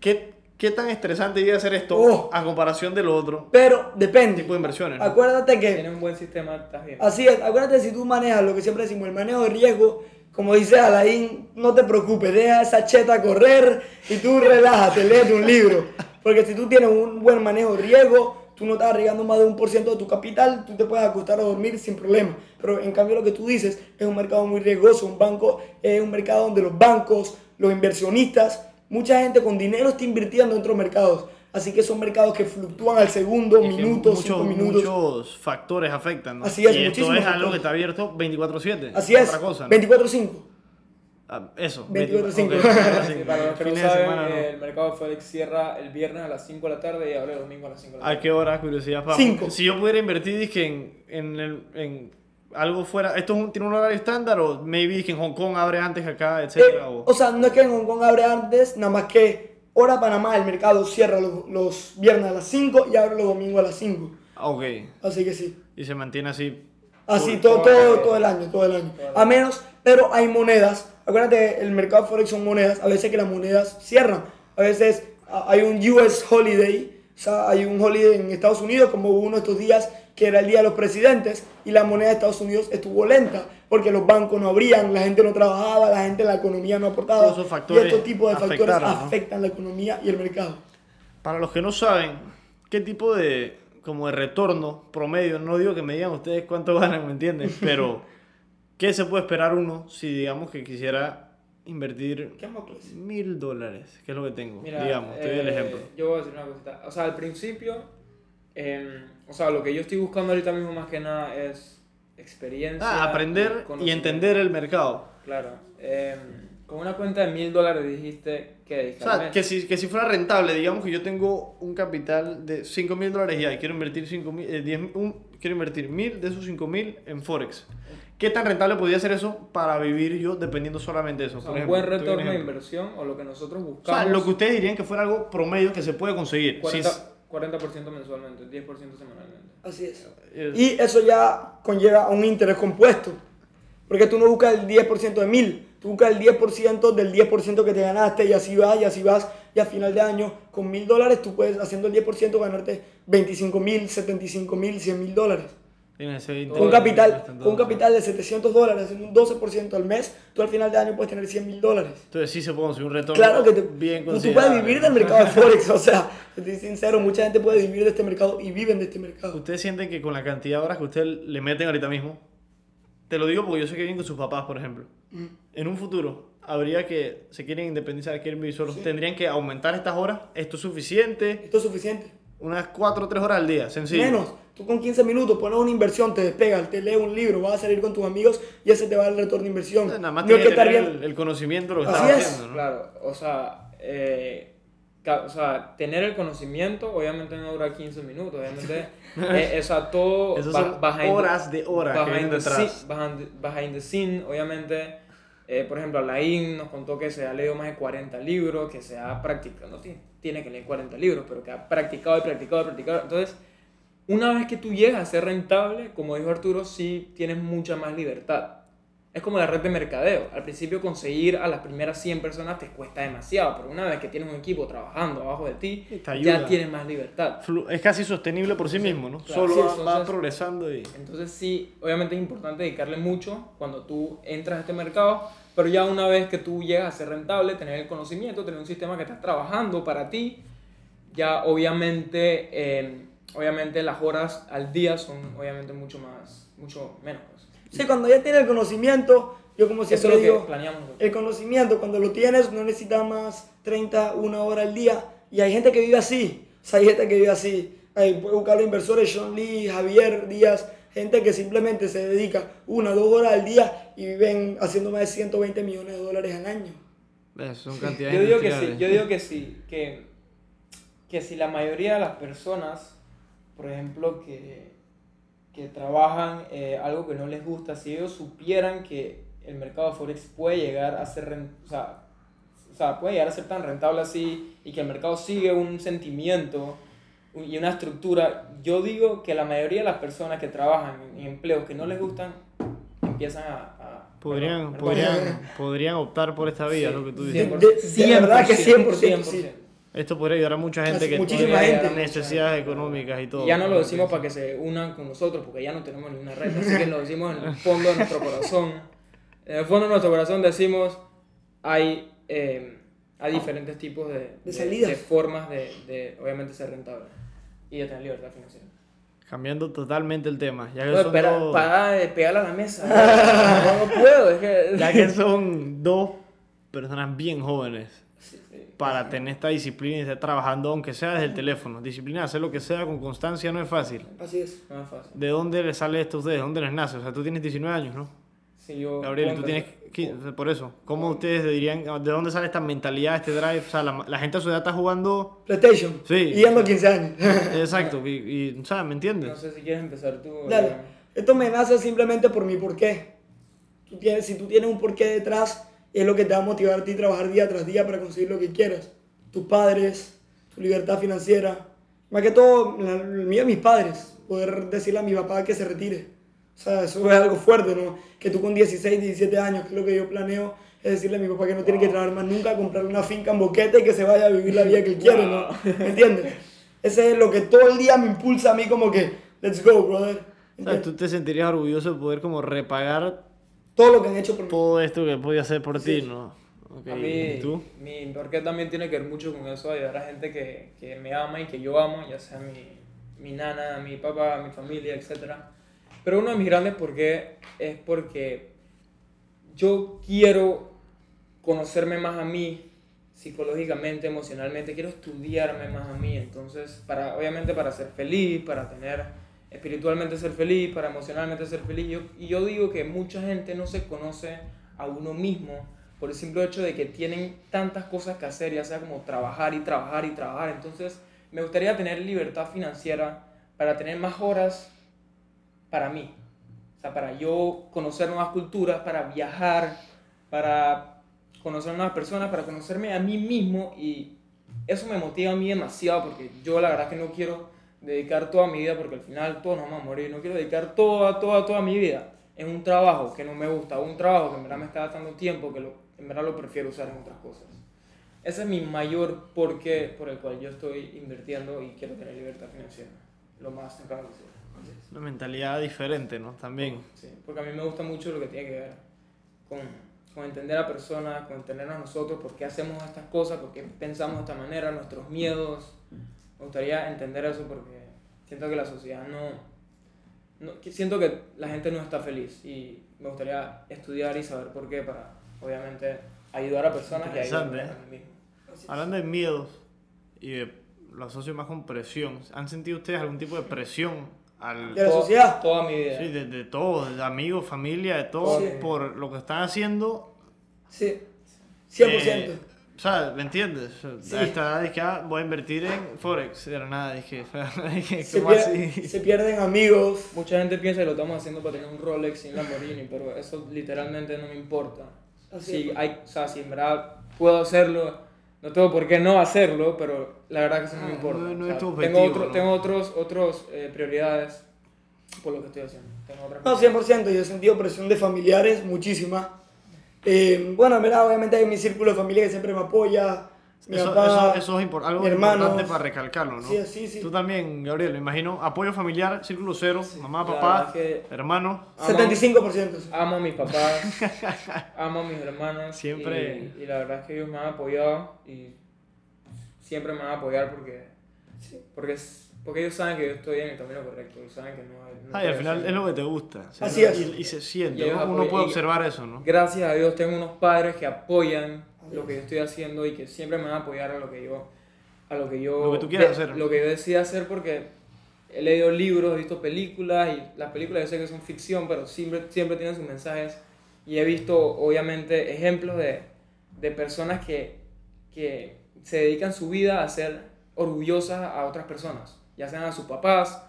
¿Qué, qué tan estresante llega a ser esto Oh. a comparación de lo otro Pero depende. tipo de inversiones? ¿no? Acuérdate que Tiene un buen sistema, estás bien. Así es, acuérdate si tú manejas lo que siempre decimos, el manejo de riesgo, como dice Alain, no te preocupes, deja esa cheta correr y tú relájate, léete un libro. Porque si tú tienes un buen manejo de riesgo, tú no estás arriesgando más de un por ciento de tu capital, tú te puedes acostar a dormir sin problema. Pero en cambio lo que tú dices es un mercado muy riesgoso, un banco es un mercado donde los bancos, los inversionistas, mucha gente con dinero está invirtiendo en otros mercados. Así que son mercados que fluctúan al segundo, minutos, muchos, cinco minutos. muchos factores afectan, ¿no? Así es, y esto es algo factores. que está abierto 24/7. Así es, Otra cosa, ¿no? 24-5. Ah, eso. 24/5. ok, Sí, 24/5. para los que no Fines de saben, semana, ¿no? el mercado de Forex cierra el viernes a las 5 de la tarde y abre el domingo a las 5 de la tarde. ¿A qué hora? Curiosidad. pa- Cinco. Si yo pudiera invertir dizque, en, en, el- en algo fuera. ¿Esto es un- tiene un horario estándar o maybe que en Hong Kong abre antes que acá, Eh, etcétera? o- o sea, no es que en Hong Kong abre antes, nada más que hora Panamá, el mercado cierra los, los viernes a las 5 y abre los domingos a las 5. Ah, ok. Así que sí. Y se mantiene así. Así Todo- todo, todo todo, el- año, todo el año. A menos, pero hay monedas. Acuérdate, el mercado Forex son monedas. A veces que las monedas cierran. A veces ah, hay un US holiday. O sea, hay un holiday en Estados Unidos, como hubo uno estos días, que era el Día de los Presidentes. Y la moneda de Estados Unidos estuvo lenta. Porque los bancos no abrían, la gente no trabajaba, la gente, la economía no aportaba. Esos factores y estos tipos de factores afectaron, ¿no? afectan la economía y el mercado. Para los que no saben, ¿qué tipo de como de retorno promedio? No digo que me digan ustedes cuánto ganan, ¿me entienden? Pero, ¿qué se puede esperar uno si digamos que quisiera invertir ¿Qué más, pues? mil dólares? Que es lo que tengo, Mira, digamos, te doy el eh, ejemplo. Yo voy a decir una cosita. O sea, al principio, em, o sea, lo que yo estoy buscando ahorita mismo más que nada es experiencia. Ah, aprender y entender el mercado. Claro. Em, con una cuenta de mil dólares dijiste que O sea, que si, que si fuera rentable, digamos que yo tengo un capital de 5 mil dólares ya y quiero invertir 5 mil, eh, 10 un- quiero invertir mil de esos 5 mil en Forex. ¿Qué tan rentable podría ser eso para vivir yo dependiendo solamente de eso? O sea, Por un ejemplo, buen un retorno de inversión o lo que nosotros O buscamos. sea, lo que ustedes dirían que fuera algo promedio que se puede conseguir. Si 40%, es- 40% mensualmente, 10% semanalmente. Así es. Y eso ya conlleva a un interés compuesto. Porque tú no buscas el 10% de mil, tú buscas el 10% del 10% que te ganaste y así vas y así vas. Y a final de año, con mil dólares, tú puedes, haciendo el 10%, ganarte 25 mil, 75 mil, 100 mil dólares. Un, capital, con un capital de 700 dólares, haciendo un 12% al mes, tú al final de año puedes tener 100 mil dólares. Entonces sí se puede conseguir un retorno Claro que te, bien tú, puedes vivir del mercado de Forex, o sea, estoy sincero, mucha gente puede vivir de este mercado y viven de este mercado. ¿Ustedes sienten que con la cantidad de horas que ustedes le meten ahorita mismo, te lo digo porque yo sé que viven con sus papás, por ejemplo, Mm. en un futuro habría que, se quieren independizar, quieren vivir solos, tendrían que aumentar estas horas, esto es suficiente, Esto es suficiente. Unas 4 o 3 horas al día, sencillo. Menos. Tú con 15 minutos pones una inversión, te despegas, te lees un libro, vas a salir con tus amigos y ese te va el retorno de inversión. Nada más no que que estar tener bien. el, el conocimiento lo que Así estás es. haciendo, ¿no? Claro, o sea, eh, o sea, tener el conocimiento obviamente no dura 15 minutos, obviamente, eh, o sea, todo Esos ba- son behind horas de horas que behind vienen the detrás. scene- behind, behind the scene, obviamente, eh, por ejemplo, Alain nos contó que se ha leído más de 40 libros, que se ha practicado, no tiene, tiene que leer 40 libros, pero que ha practicado y practicado y practicado, entonces, una vez que tú llegas a ser rentable, como dijo Arturo, sí tienes mucha más libertad. Es como la red de mercadeo. Al principio conseguir a las primeras 100 personas te cuesta demasiado, pero una vez que tienes un equipo trabajando abajo de ti, ya tienes más libertad. Es casi sostenible por sí mismo, ¿no? claro. Solo Sí, va, progresando y... Entonces sí, obviamente es importante dedicarle mucho cuando tú entras a este mercado, pero ya una vez que tú llegas a ser rentable, tener el conocimiento, tener un sistema que estás trabajando para ti, ya obviamente, eh, obviamente las horas al día son obviamente mucho más, mucho menos. pues. Sí, cuando ya tienes el conocimiento, yo como Eso es siempre lo que digo, planeamos. nosotros. el conocimiento cuando lo tienes no necesitas más 30, una hora al día. Y hay gente que vive así. O sea, hay gente que vive así. Ahí puedes buscar los inversores, Sean Lee, Javier Díaz, gente que simplemente se dedica una o dos horas al día y viven haciendo más de 120 millones de dólares al año. Eh, Son cantidades Yo digo que sí, yo digo que sí, que, que si la mayoría de las personas, por ejemplo, que, que trabajan eh, algo que no les gusta, si ellos supieran que el mercado Forex puede llegar a ser, o sea, o sea, puede llegar a ser tan rentable así y que el mercado sigue un sentimiento y una estructura. Yo digo que la mayoría de las personas que trabajan en empleos que no les gustan empiezan a... a- Podrían, perdón, podrían, podrían optar por esta vía, Sí, lo que tú sí, dices. De- de verdad que 100%, sí. Esto podría ayudar a mucha gente que tiene gente. necesidades económicas y todo. Y ya no lo decimos para que se unan con nosotros, porque ya no tenemos ninguna red, así que lo decimos en el fondo de nuestro corazón. En el fondo de nuestro corazón decimos, hay, eh, hay diferentes tipos de, De salidas. de formas de, de, obviamente, ser rentable y de tener libertad financiera. Cambiando totalmente el tema. Ya que, Oye, son espera, dos, para de pegarle a la mesa. no, no puedo, es que... ya que son dos personas bien jóvenes Sí, sí. para tener esta disciplina y estar trabajando, aunque sea desde el teléfono. Disciplina, hacer lo que sea con constancia no es fácil. Así es. No es fácil. ¿De dónde les sale esto a ustedes? ¿De dónde les nace? O sea, tú tienes 19 años, ¿no? Sí, yo Gabriel, tú tienes. 15, por eso. ¿Cómo ustedes dirían, de dónde sale esta mentalidad, este drive? O sea, la, la gente a su edad está jugando... PlayStation. Sí. Y yendo a 15 años. Exacto, y, y, o sea, ¿me No entiendes? sé si quieres empezar tú. Dale. o- Esto me nace simplemente por mi porqué. Tú tienes, si tú tienes un porqué detrás, es lo que te va a motivar a ti a trabajar día tras día para conseguir lo que quieras. Tus padres, tu libertad financiera. Más que todo, la- el mío mis padres. Poder decirle a mi papá que se retire. O sea, eso es algo fuerte, ¿no? Que tú con 16, 17 años, que es lo que yo planeo, es decirle a mi papá que no tiene que trabajar más nunca, comprarle una finca en Boquete y que se vaya a vivir la vida que él quiere, ¿no? ¿Me entiendes? Ese es lo que todo el día me impulsa a mí como que, let's go, brother. O sea, tú te sentirías orgulloso de poder como repagar Todo lo que han hecho por mí. todo esto que podía hacer por ti, ¿no? Ok, A mí, ¿y tú? mi porqué también tiene que ver mucho con eso, ayudar a gente que, que me ama y que yo amo, ya sea mi, mi nana, mi papá, mi familia, etc. Pero uno de mis grandes porqué es porque yo quiero conocerme más a mí psicológicamente, emocionalmente, quiero estudiarme más a mí, entonces, para, obviamente para ser feliz, para tener espiritualmente ser feliz, para emocionalmente ser feliz, yo- y yo digo que mucha gente no se conoce a uno mismo por el simple hecho de que tienen tantas cosas que hacer, ya sea como trabajar y trabajar y trabajar, entonces me gustaría tener libertad financiera para tener más horas para mí, o sea, para yo conocer nuevas culturas, para viajar, para conocer nuevas personas, para conocerme a mí mismo y eso me motiva a mí demasiado porque yo la verdad que no quiero dedicar toda mi vida porque al final todos nos vamos a morir, no quiero dedicar toda, toda, toda mi vida en un trabajo que no me gusta, un trabajo que en verdad me está dando tiempo, que lo, en verdad lo prefiero usar en otras cosas. Ese es mi mayor porqué por el cual yo estoy invirtiendo y quiero tener libertad financiera, lo más temprano posible. Una mentalidad diferente, ¿no? También. Sí, porque a mí me gusta mucho lo que tiene que ver con, con entender a personas, con entendernos a nosotros, por qué hacemos estas cosas, por qué pensamos de esta manera, nuestros miedos. Me gustaría entender eso porque siento que la sociedad no, no siento que la gente no está feliz y me gustaría estudiar y saber por qué para, obviamente, ayudar a personas y Interesante, a mí mismo. Hablando de miedos y de, lo asocio más con presión, ¿han sentido ustedes algún tipo de presión al... De la sociedad. Toda mi vida. Sí, de, de todo, de amigos, familia, de todo, Sí. por lo que están haciendo. Sí. 100%. eh, o sea, ¿me entiendes? Sí. A esta edad dije, ah, voy a invertir en Forex. De la nada dije, se, ¿cómo pier- así? se pierden amigos. Mucha gente piensa que lo estamos haciendo para tener un Rolex y un Lamborghini, pero eso literalmente no me importa. Así Si, hay, o sea, si en verdad puedo hacerlo, no tengo por qué no hacerlo, pero la verdad que eso no me Ah, importa. no- no O sea, es tu tengo objetivo, otro- ¿no? tengo otros, otros eh, prioridades por lo que estoy haciendo. Tengo otras No, cosas. 100%. Yo he sentido presión de familiares, muchísima. Eh, bueno, en verdad, obviamente hay mi círculo de familia que siempre me apoya. Mi Eso, papá, eso, eso es impor- algo mi hermano. importante para recalcarlo, ¿no? Sí, sí, sí. Tú también, Gabriel, me imagino, apoyo familiar, círculo cero, mamá, La papá, que- hermano. Amo- 75%. sí. Amo a mis papás, amo a mis hermanos. Siempre- Y, y la verdad es que ellos me han apoyado y siempre me van a apoyar porque, porque, porque ellos saben que yo estoy en el camino correcto. Y saben que no, no Ah, y al final haciendo- es lo que te gusta. o sea, Así y- es. Y, y se siente, ellos uno apoyan- puede y- observar eso, ¿no? Gracias a Dios tengo unos padres que apoyan lo que yo estoy haciendo y que siempre me van a apoyar a lo que yo a lo que yo Lo que tú quieras de- hacer. lo que yo decida hacer porque he leído libros, he visto películas y las películas yo sé que son ficción, pero siempre siempre tienen sus mensajes y he visto obviamente ejemplos de, de personas que, que se dedican su vida a ser orgullosas a otras personas, ya sean a sus papás,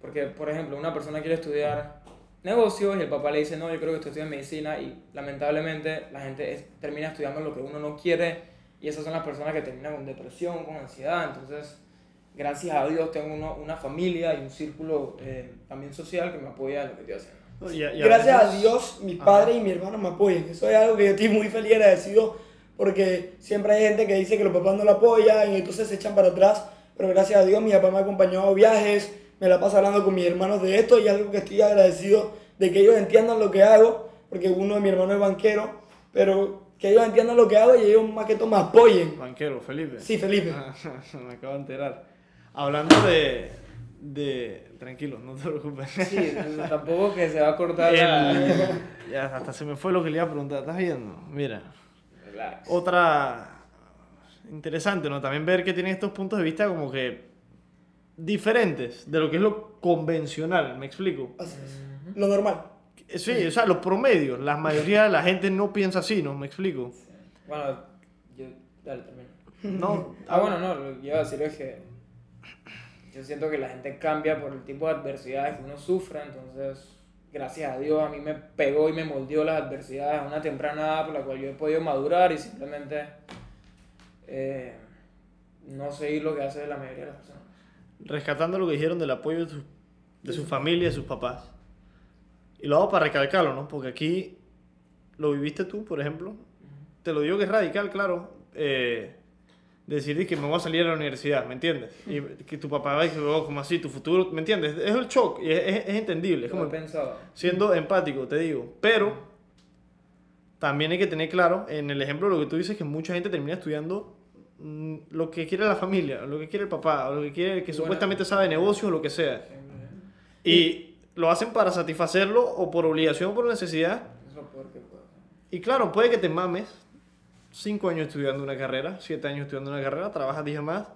porque por ejemplo una persona quiere estudiar negocios y el papá le dice, no, yo creo que estoy estudiando medicina y lamentablemente la gente es- termina estudiando lo que uno no quiere y esas son las personas que terminan con depresión, con ansiedad. Entonces, gracias a Dios tengo uno- una familia y un círculo eh, también social que me apoya en lo que estoy haciendo. Y a- y a Gracias a veces- Dios, mi Ajá. padre y mi hermano me apoyan. Eso es algo que yo estoy muy feliz y agradecido porque siempre hay gente que dice que los papás no lo apoyan y entonces se echan para atrás. Pero gracias a Dios, mi papá me ha acompañado a viajes, me la paso hablando con mis hermanos de esto y algo que estoy agradecido de que ellos entiendan lo que hago, porque uno de mis hermanos es banquero, pero que ellos entiendan lo que hago y ellos más que todo me apoyen. Banquero, Felipe. Sí, Felipe. Me acabo de enterar. Hablando de. de tranquilo, no te preocupes. Sí, tampoco que se va a cortar la... Ya, hasta se me fue lo que le iba a preguntar. ¿Estás viendo? Mira. Relax. Otra. Interesante, ¿no? También ver que tienen estos puntos de vista como que. Diferentes de lo que es lo convencional, ¿me explico? Así es. Lo normal. Sí, o sea, los promedios. La mayoría de la gente no piensa así, ¿no? ¿Me explico? Bueno, yo... Dale, termina. No. Ah, bueno, no, lo que iba a decir es que yo siento que la gente cambia por el tipo de adversidades que uno sufre, entonces, gracias a Dios, a mí me pegó y me moldeó las adversidades a una temprana edad por la cual yo he podido madurar y simplemente eh, no seguir lo que hace la mayoría de las personas. Rescatando lo que dijeron del apoyo de su, de su familia y de sus papás. Y lo hago para recalcarlo, ¿no? Porque aquí lo viviste tú, por ejemplo. Te lo digo que es radical, claro. Eh, decir que me voy a salir a la universidad, ¿me entiendes? Y que tu papá va y que, oh, como así, tu futuro, ¿me entiendes? Es el shock y es, es- es entendible. Es como he pensado. siendo empático, te digo. Pero también hay que tener claro, en el ejemplo de lo que tú dices, que mucha gente termina estudiando lo que quiere la familia, lo que quiere el papá, lo que quiere el que Bueno. supuestamente sabe de negocios o lo que sea. Y lo hacen para satisfacerlo o por obligación o por necesidad. Es lo peor que puedo hacer. Y claro, puede que te mames 5 años estudiando una carrera, 7 años estudiando una carrera, trabajas 10 más,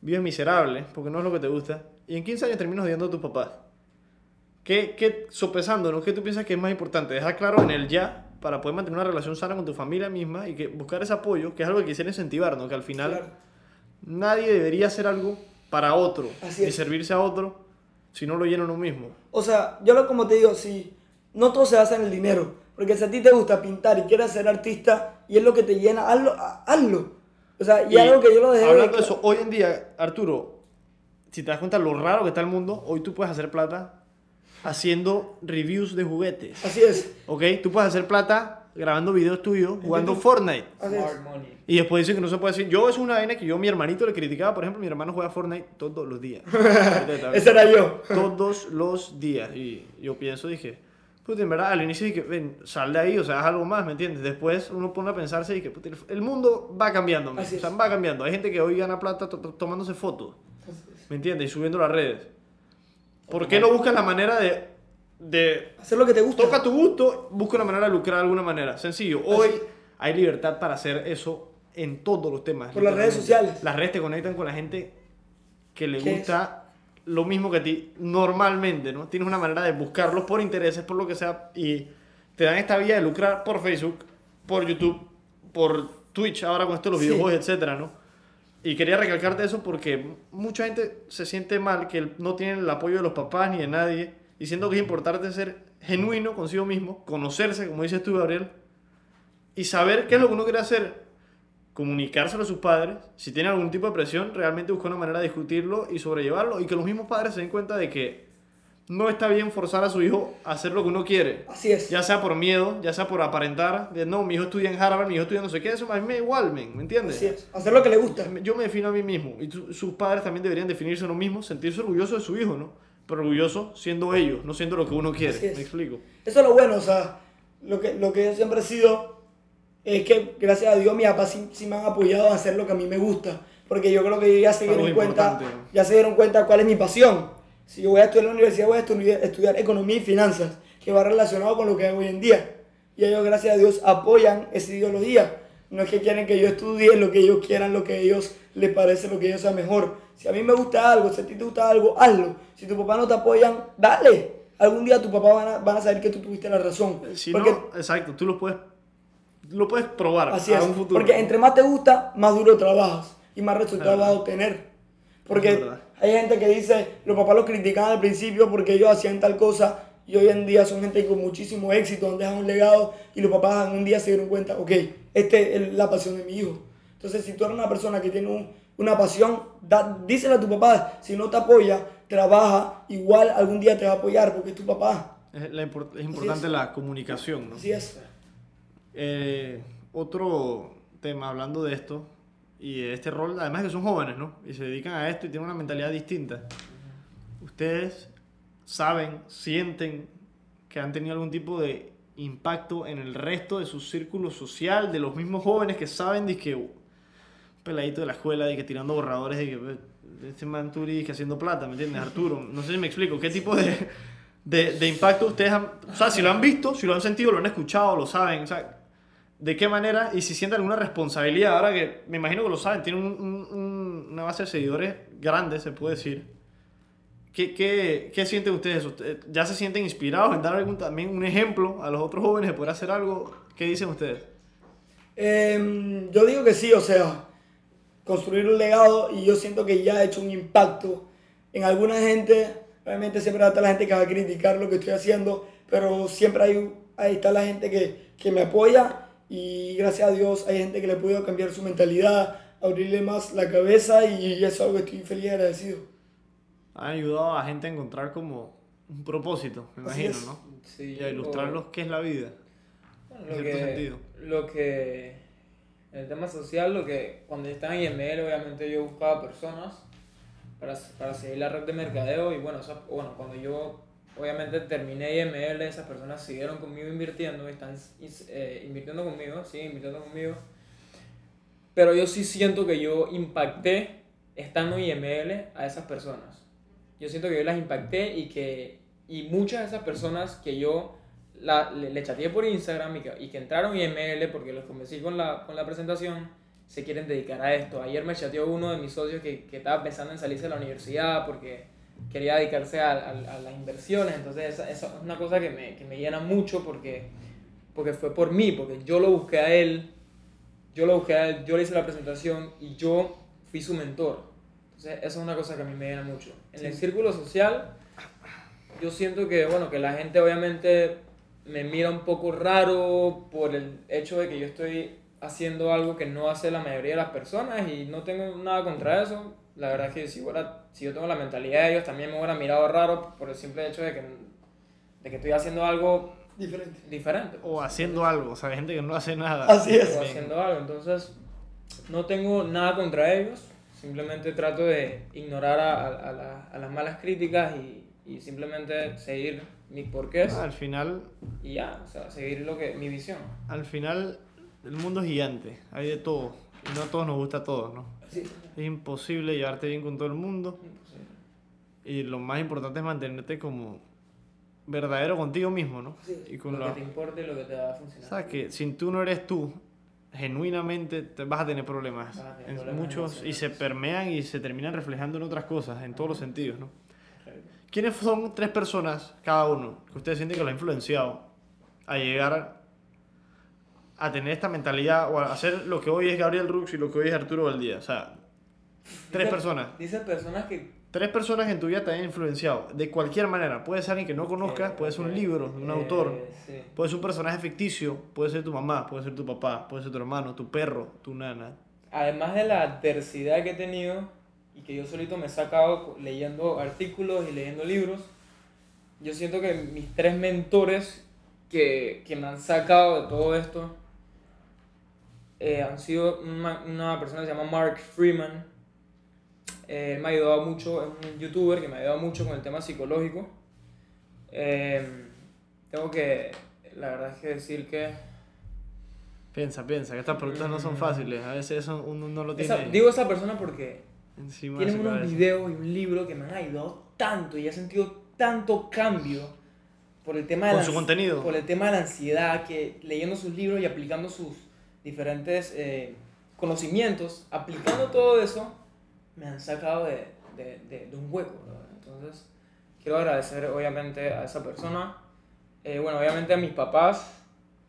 vives miserable porque no es lo que te gusta. Y en 15 años terminas odiando a tus papás. ¿Qué, qué sopesando, ¿no? ¿Qué tú piensas que es más importante? Dejar claro en el ya para poder mantener una relación sana con tu familia misma y que buscar ese apoyo, que es algo que quisiera incentivar, ¿no? Que al final Claro. nadie debería hacer algo para otro y servirse a otro si no lo llena uno mismo. O sea, yo lo como te digo, si no todo se basa en el dinero, porque si a ti te gusta pintar y quieres ser artista y es lo que te llena, hazlo, ha- hazlo. O sea, y, Y algo que yo lo dejé de Hablando de cla- eso, hoy en día, Arturo, si te das cuenta lo raro que está el mundo, hoy tú puedes hacer plata haciendo reviews de juguetes. Así es. ¿Ok? Tú puedes hacer plata grabando videos tuyos jugando YouTube. Fortnite. Así es. Smart money. Y después dicen que no se puede decir. Yo es una vaina que yo a mi hermanito le criticaba. Por ejemplo, mi hermano juega Fortnite todos los días. Ese era yo. todos los días. Y yo pienso, dije, puta, en verdad, al inicio dije, ven, sal de ahí, o sea, haz algo más, ¿me entiendes? Después uno pone a pensarse y que, puta, el mundo va cambiando, o sea, es. va cambiando. Hay gente que hoy gana plata to- to- tomándose fotos, ¿me entiendes? Y subiendo las redes. ¿Por qué no buscas la manera de, de Hacer lo que te gusta. toca tu gusto, busca una manera de lucrar de alguna manera. Sencillo. Hoy hay libertad para hacer eso en todos los temas. Por las redes sociales. Las redes te conectan con la gente que le ¿Qué gusta lo mismo que a ti normalmente, ¿no? Tienes una manera de buscarlos por intereses, por lo que sea, y te dan esta vía de lucrar por Facebook, por YouTube, por Twitch, ahora con esto los Sí. videojuegos, etcétera, ¿no? Y quería recalcarte eso porque mucha gente se siente mal que no tienen el apoyo de los papás ni de nadie, diciendo que es importante ser genuino consigo mismo, conocerse, como dices tú, Gabriel, y saber qué es lo que uno quiere hacer, comunicárselo a sus padres, si tienen algún tipo de presión, realmente buscar una manera de discutirlo y sobrellevarlo, y que los mismos padres se den cuenta de que no está bien forzar a su hijo a hacer lo que uno quiere. Así es. Ya sea por miedo, ya sea por aparentar, de no, mi hijo estudia en Harvard, mi hijo estudia no sé qué, eso a mí me igual, men, ¿me entiendes? Así es. Hacer lo que le gusta. Yo me defino a mí mismo y tu- sus padres también deberían definirse a uno mismo, sentirse orgulloso de su hijo, ¿no? Pero orgulloso siendo ellos, no siendo lo que uno quiere. Así es. ¿Me explico? Eso es lo bueno, o sea, lo que, lo que yo siempre he sido es que gracias a Dios mis papás sí, sí me han apoyado a hacer lo que a mí me gusta. Porque yo creo que ya se dieron cuenta, ya se dieron cuenta cuál es mi pasión. Si yo voy a estudiar en la universidad, voy a estudiar, estudiar economía y finanzas, que va relacionado con lo que hago hoy en día. Y ellos, gracias a Dios, apoyan esa ideología. No es que quieren que yo estudie lo que ellos quieran, lo que a ellos les parece, lo que a ellos sea mejor. Si a mí me gusta algo, si a ti te gusta algo, hazlo. Si tu papá no te apoyan, dale. Algún día tu papá van a, van a saber que tú tuviste la razón. Si porque, no, exacto, tú lo puedes, lo puedes probar así a es. un futuro. Porque entre más te gusta, más duro trabajas y más resultados Es vas a obtener. Porque. Hay gente que dice, los papás los criticaban al principio porque ellos hacían tal cosa y hoy en día son gente con muchísimo éxito, han dejado un legado y los papás un día se dieron cuenta, ok, esta es la pasión de mi hijo. Entonces, si tú eres una persona que tiene una pasión, da, díselo a tu papá, si no te apoya, trabaja, igual algún día te va a apoyar porque es tu papá. Es, es importante la comunicación, ¿no? Así es. Eh, otro tema hablando de esto y este rol, además que son jóvenes, ¿no? Y se dedican a esto y tienen una mentalidad distinta. Ustedes saben, sienten que han tenido algún tipo de impacto en el resto de su círculo social, de los mismos jóvenes que saben de que peladito de la escuela, de que tirando borradores, de que este man que haciendo plata, ¿me entiendes? Arturo, no sé si me explico, ¿qué tipo de, de, de, impacto ustedes han, o sea, si lo han visto, si lo han sentido, lo han escuchado, lo saben, o sea, de qué manera y si sienten alguna responsabilidad, ahora que me imagino que lo saben, tienen un, una base de seguidores grande, se puede decir. ¿Qué, qué, qué sienten ustedes? ¿Ya se sienten inspirados en dar algún, también un ejemplo a los otros jóvenes de poder hacer algo? ¿Qué dicen ustedes? Em, yo digo que sí, o sea, construir un legado y yo siento que ya ha hecho un impacto en alguna gente. Obviamente siempre va a estar la gente que va a criticar lo que estoy haciendo, pero siempre hay, ahí está la gente que, que me apoya y gracias a Dios hay gente que le puedo cambiar su mentalidad, abrirle más la cabeza y eso es algo que estoy feliz y agradecido. Han ayudado a gente a encontrar como un propósito, me imagino, ¿no? Sí, y a ilustrarlos qué es la vida. Bueno, lo, que, sentido. lo que, en el tema social, lo que cuando estaba en IML, obviamente yo buscaba personas para, para seguir la red de mercadeo y bueno, bueno cuando yo obviamente terminé IML, esas personas siguieron conmigo invirtiendo, están eh, invirtiendo conmigo, siguen invirtiendo conmigo. Pero yo sí siento que yo impacté estando IML a esas personas. Yo siento que yo las impacté y que y muchas de esas personas que yo la, le, le, chateé por Instagram y que, y que entraron en IML porque los convencí con la, con la presentación, se quieren dedicar a esto. Ayer me chateó uno de mis socios que, que estaba pensando en salirse de la universidad porque quería dedicarse a, a, las inversiones, entonces esa, es una cosa que me, que me, llena mucho porque, porque fue por mí, porque yo lo busqué a él, yo lo busqué a él, yo le hice la presentación y yo fui su mentor. Entonces eso es una cosa que a mí me llena mucho. En el círculo social, yo siento que, bueno, que la gente obviamente me mira un poco raro por el hecho de que yo estoy haciendo algo que no hace la mayoría de las personas y no tengo nada contra eso la verdad es que si, si yo tengo la mentalidad de ellos, también me hubiera mirado raro por el simple hecho de que, de que estoy haciendo algo diferente. diferente. O haciendo algo, o sea, hay gente que no hace nada. Así es. O haciendo algo, entonces no tengo nada contra ellos, simplemente trato de ignorar a, a, a, las malas críticas y, y, simplemente seguir mis porqués. al final... Y ya, o sea, seguir lo que, mi visión. Al final, el mundo es gigante, hay de todo, y no a todos nos gusta todo, ¿no? Es imposible llevarte bien con todo el mundo. Y lo más importante es mantenerte como verdadero contigo mismo, ¿no? y con lo que te importe lo que te va a funcionar. Sabes que si tú no eres tú, genuinamente te vas a tener problemas. en muchos y se permean y se terminan reflejando en otras cosas, en todos los sentidos, ¿no? ¿Quiénes son tres personas, cada uno, que ustedes sienten que lo ha influenciado a llegar a tener esta mentalidad o a hacer lo que hoy es Gabriel Rux y lo que hoy es Arturo Valdía. O sea, tres personas. Dice personas que... Tres personas en tu vida te han influenciado, de cualquier manera. Puede ser alguien que no conozcas, puede ser un libro, un autor, puede ser un personaje ficticio, puede ser tu mamá, puede ser tu papá, puede ser tu hermano, tu perro, tu nana. Además de la adversidad que he tenido y que yo solito me he sacado leyendo artículos y leyendo libros, yo siento que mis tres mentores que, que me han sacado de todo esto eh, han sido una, una, persona que se llama Mark Freeman. Eh, él me ha ayudado mucho, es un youtuber que me ha ayudado mucho con el tema psicológico. Eh, tengo que, la verdad es que decir que... Piensa, piensa, que estas preguntas no son mm. fáciles, a veces eso uno no lo tiene... digo esa persona porque Encima tiene unos videos y un libro que me han ayudado tanto y he sentido tanto cambio por el tema de ¿Con su contenido? por el tema de la ansiedad que leyendo sus libros y aplicando sus diferentes eh, conocimientos, aplicando todo eso, me han sacado de, de, de, un hueco. Entonces, quiero agradecer obviamente a esa persona. Eh, bueno, obviamente a mis papás,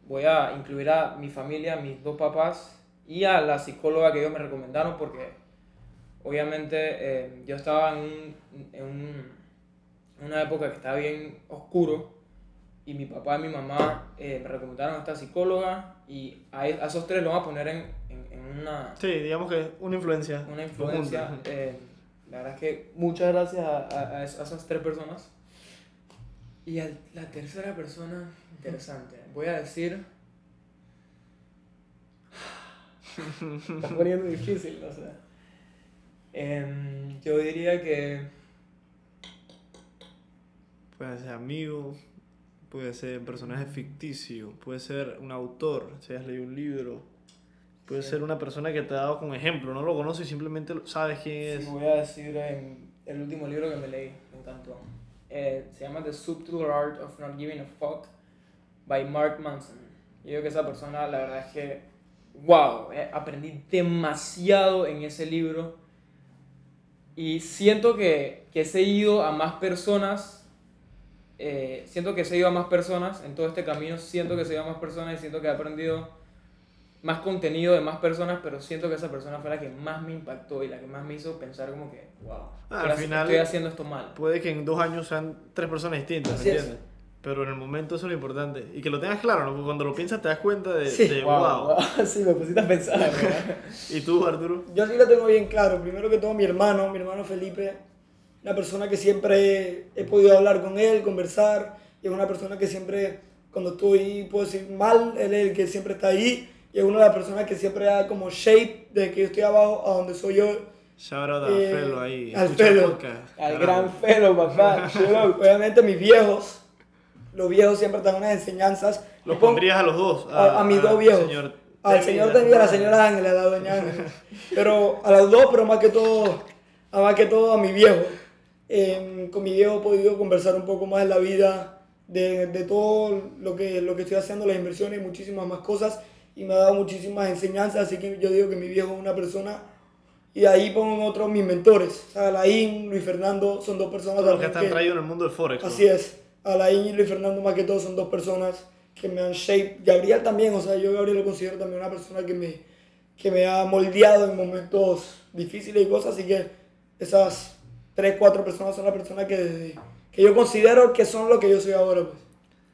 voy a incluir a mi familia, a mis dos papás y a la psicóloga que ellos me recomendaron porque obviamente eh, yo estaba en, un, en, un, una época que estaba bien oscuro y mi papá y mi mamá eh, me recomendaron a esta psicóloga y a, a esos tres lo vamos a poner en, en, en una, Sí, digamos que una influencia. una influencia. eh, la verdad es que muchas gracias a, a- a es- a esas tres personas. Y a la tercera persona, interesante. Voy a decir. Está poniendo difícil, no sé. Em, yo diría que. Puede ser amigo, puede ser personaje ficticio, puede ser un autor, si has leído un libro, puede Sí. ser una persona que te ha dado como ejemplo, no lo conoces y simplemente sabes quién Sí, es. voy a decir em, el último libro que me leí, me encantó. Eh, se llama The Subtle Art of Not Giving a Fuck by Mark Manson. Yo que esa persona, la verdad es que, wow, eh, aprendí demasiado en ese libro y siento que, que he seguido a más personas. Eh, siento que he seguido a más personas en todo este camino, siento que he seguido a más personas y siento que he aprendido más contenido de más personas, pero siento que esa persona fue la que más me impactó y la que más me hizo pensar como que, wow, Ah, estoy, al final- estoy haciendo esto mal. Puede que en dos años sean tres personas distintas, ¿me es. entiendes? Pero en el momento eso es lo importante. Y que lo tengas claro, ¿no? Porque cuando lo piensas te das cuenta de, Sí. de Wow, wow. wow. sí, me pusiste a pensar, ¿verdad? ¿Y tú, Arturo? Yo sí lo tengo bien claro. Primero que todo, mi hermano, mi hermano Felipe, una persona que siempre he podido hablar con él, conversar. Y es una persona que siempre, cuando estoy, puedo decir mal, él es el que siempre está ahí. Y es una de las personas que siempre da como shape de que yo estoy abajo a donde soy yo. Shout out a Eh, Felo ahí. al Felo. Al gran Felo, papá. Obviamente mis viejos, los viejos siempre dan unas enseñanzas. Los pondrías a los dos. a, a mis dos viejos. Señor al señor y a- a la señora Ángela, a la doña Ángela. Pero a los dos, pero más que todo, a más que todo a mi viejo. Em, con mi viejo he podido conversar un poco más de la vida, de, de todo lo que, lo que estoy haciendo, las inversiones muchísimas más cosas. Y me ha dado muchísimas enseñanzas, así que yo digo que mi viejo es una persona. Y ahí pongo otros mis mentores. Alain, Luis Fernando, son dos personas los que traídos en el mundo del Forex. ¿no? Así es. Alain y Luis Fernando, más que todo, son dos personas que me han shape. Gabriel también, o sea, yo Gabriel lo considero también una persona que me, que me ha moldeado en momentos difíciles y cosas. Así que esas tres, cuatro personas son las personas que, que yo considero que son lo que yo soy ahora. Pues.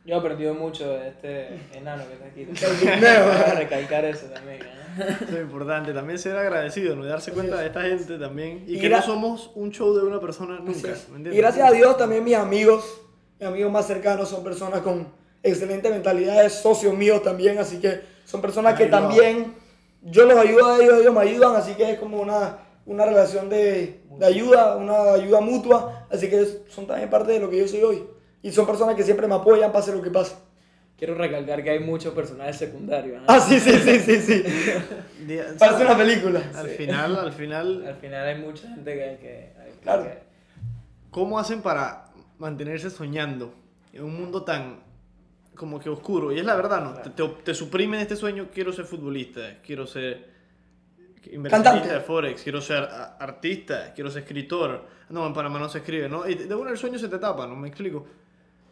Yo he aprendido mucho de este enano que está aquí. El guineo. Voy a recalcar eso también. ¿no? Eso es importante. También ser agradecido, ¿no? Darse cuenta es. de esta gente también. Y, Y que no somos un show de una persona nunca. es. ¿me? Y gracias a Dios también mis amigos, mis amigos más cercanos son personas con excelentes mentalidades, socios míos también, así que son personas Me que ayudan. también yo los ayudo a ellos, ellos me ayudan, así que es como una, una relación de, de ayuda, una ayuda mutua, así que son también parte de lo que yo soy hoy. Y son personas que siempre me apoyan, pase lo que pase. Quiero recalcar que hay muchos personajes secundarios. ¿no? Ah, sí, sí, sí, sí, sí. Parece una película. Al Sí. final, al final, Al final hay mucha gente que hay que... hay Claro. que- ¿cómo hacen para mantenerse soñando en un mundo tan como que oscuro? Y es la verdad, ¿no? Te, te, te suprimen este sueño, quiero ser futbolista, quiero ser inversionista de Forex, quiero ser artista, quiero ser escritor. No, en Panamá no se escribe, ¿no? Y de una el sueño se te tapa, ¿no? Me explico.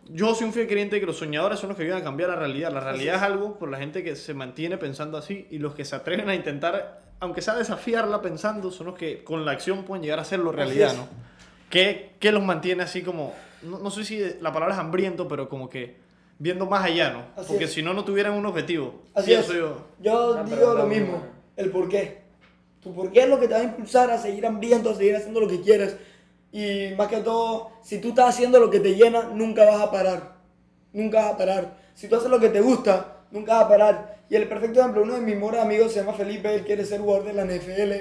Yo soy un fiel creyente de que los soñadores son los que ayudan a cambiar la realidad. La realidad es algo por la gente que se mantiene pensando así y los que se atreven a intentar, aunque sea desafiarla pensando, son los que con la acción pueden llegar a hacerlo realidad. ¿no? ¿Qué, qué los mantiene así como, no, no sé si la palabra es hambriento, pero como que viendo más allá, ¿no? Así Porque es. si no, no tuvieran un objetivo. Así Pienso es. yo. Yo Una digo lo mismo, el por qué. Tu por qué es lo que te va a impulsar a seguir hambriento, a seguir haciendo lo que quieres. Y más que todo, si tú estás haciendo lo que te llena, nunca vas a parar. Nunca vas a parar. Si tú haces lo que te gusta, nunca vas a parar. Y el perfecto ejemplo, uno de mis mejores amigos se llama Felipe, él quiere ser jugador de la NFL.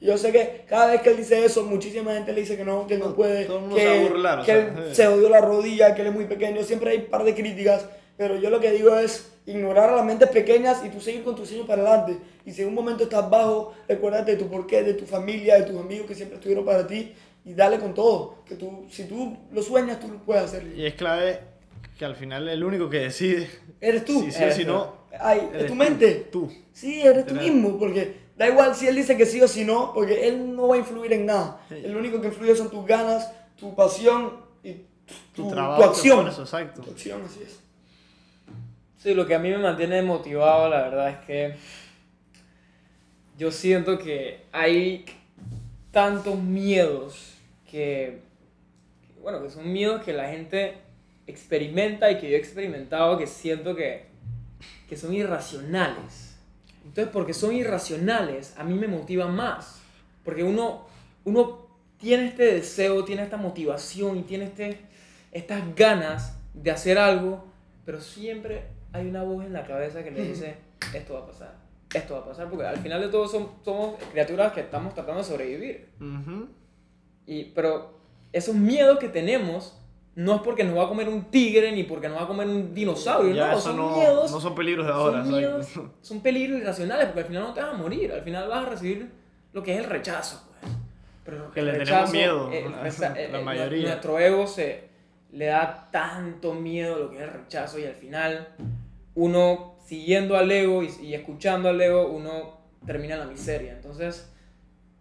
Y yo sé que cada vez que él dice eso, muchísima gente le dice que no, que él no No, puede, todo el mundo que, se va a burlar, o que sea, él eh. se jodió la rodilla, que él es muy pequeño. Siempre hay un par de críticas, pero yo lo que digo es ignorar a las mentes pequeñas y tú seguir con tu sueño para adelante. Y si en un momento estás bajo, recuérdate de tu porqué, de tu familia, de tus amigos que siempre estuvieron para ti y dale con todo. Que tú, si tú lo sueñas, tú lo puedes hacer. Y es clave que al final el único que decide Eres tú. si sí o si no, Ay, es tu mente. Tú. Sí, eres tú mismo, porque da igual si él dice que sí o si no, porque él no va a influir en nada. Sí. El único que influye son tus ganas, tu pasión y tu, Tu, tu trabajo, tu acción. esfuerzo, exacto. Tu acción, así es. Sí, lo que a mí me mantiene motivado, la verdad es que yo siento que hay tantos miedos que, bueno, que son miedos que la gente experimenta y que yo he experimentado que siento que, que son irracionales. Entonces, porque son irracionales, a mí me motiva más. Porque uno, uno tiene este deseo, tiene esta motivación y tiene este, estas ganas de hacer algo, pero siempre hay una voz en la cabeza que le dice, esto va a pasar, esto va a pasar, porque al final de todo som- somos criaturas que estamos tratando de sobrevivir. Ujú. Y, pero esos miedos que tenemos no es porque nos va a comer un tigre ni porque nos va a comer un dinosaurio, Ya no, son no, miedos, no son peligros de ahora. son, miedos, son peligros irracionales porque al final no te vas a morir, al final vas a recibir lo que es el rechazo. Pues. Pero Que le tenemos miedo, la- reza- la el- mayoría. Nuestro ego se le da tanto miedo lo que es el rechazo y al final uno siguiendo al ego y, escuchando al ego, uno termina en la miseria. Entonces,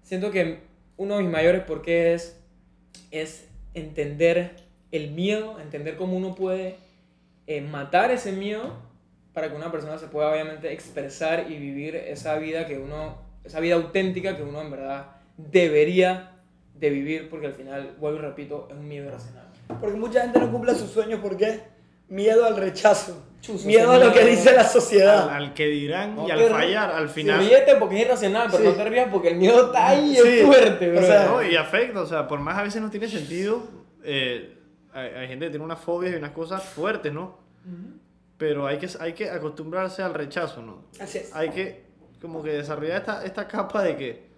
siento que uno de mis mayores porqués es, es entender el miedo, entender cómo uno puede eh, matar ese miedo para que una persona se pueda obviamente expresar y vivir esa vida que uno, esa vida auténtica que uno en verdad debería de vivir, porque al final, vuelvo y repito, es un miedo irracional. Porque mucha gente no cumple sus sueños porque miedo al rechazo, Chuzo, miedo a lo que dice la Al, sociedad. al que dirán No y al fallar, al final. Ríete porque es irracional, pero Sí. no te rías porque el miedo está ahí, Sí. es fuerte, bro. O sea, No, y afecta, o sea, por más a veces no tiene sentido, eh, hay, hay gente que tiene unas fobias y unas cosas fuertes, ¿no? Pero hay que, hay que acostumbrarse al rechazo, ¿no? Así es. Hay que como que desarrollar esta, esta capa de que,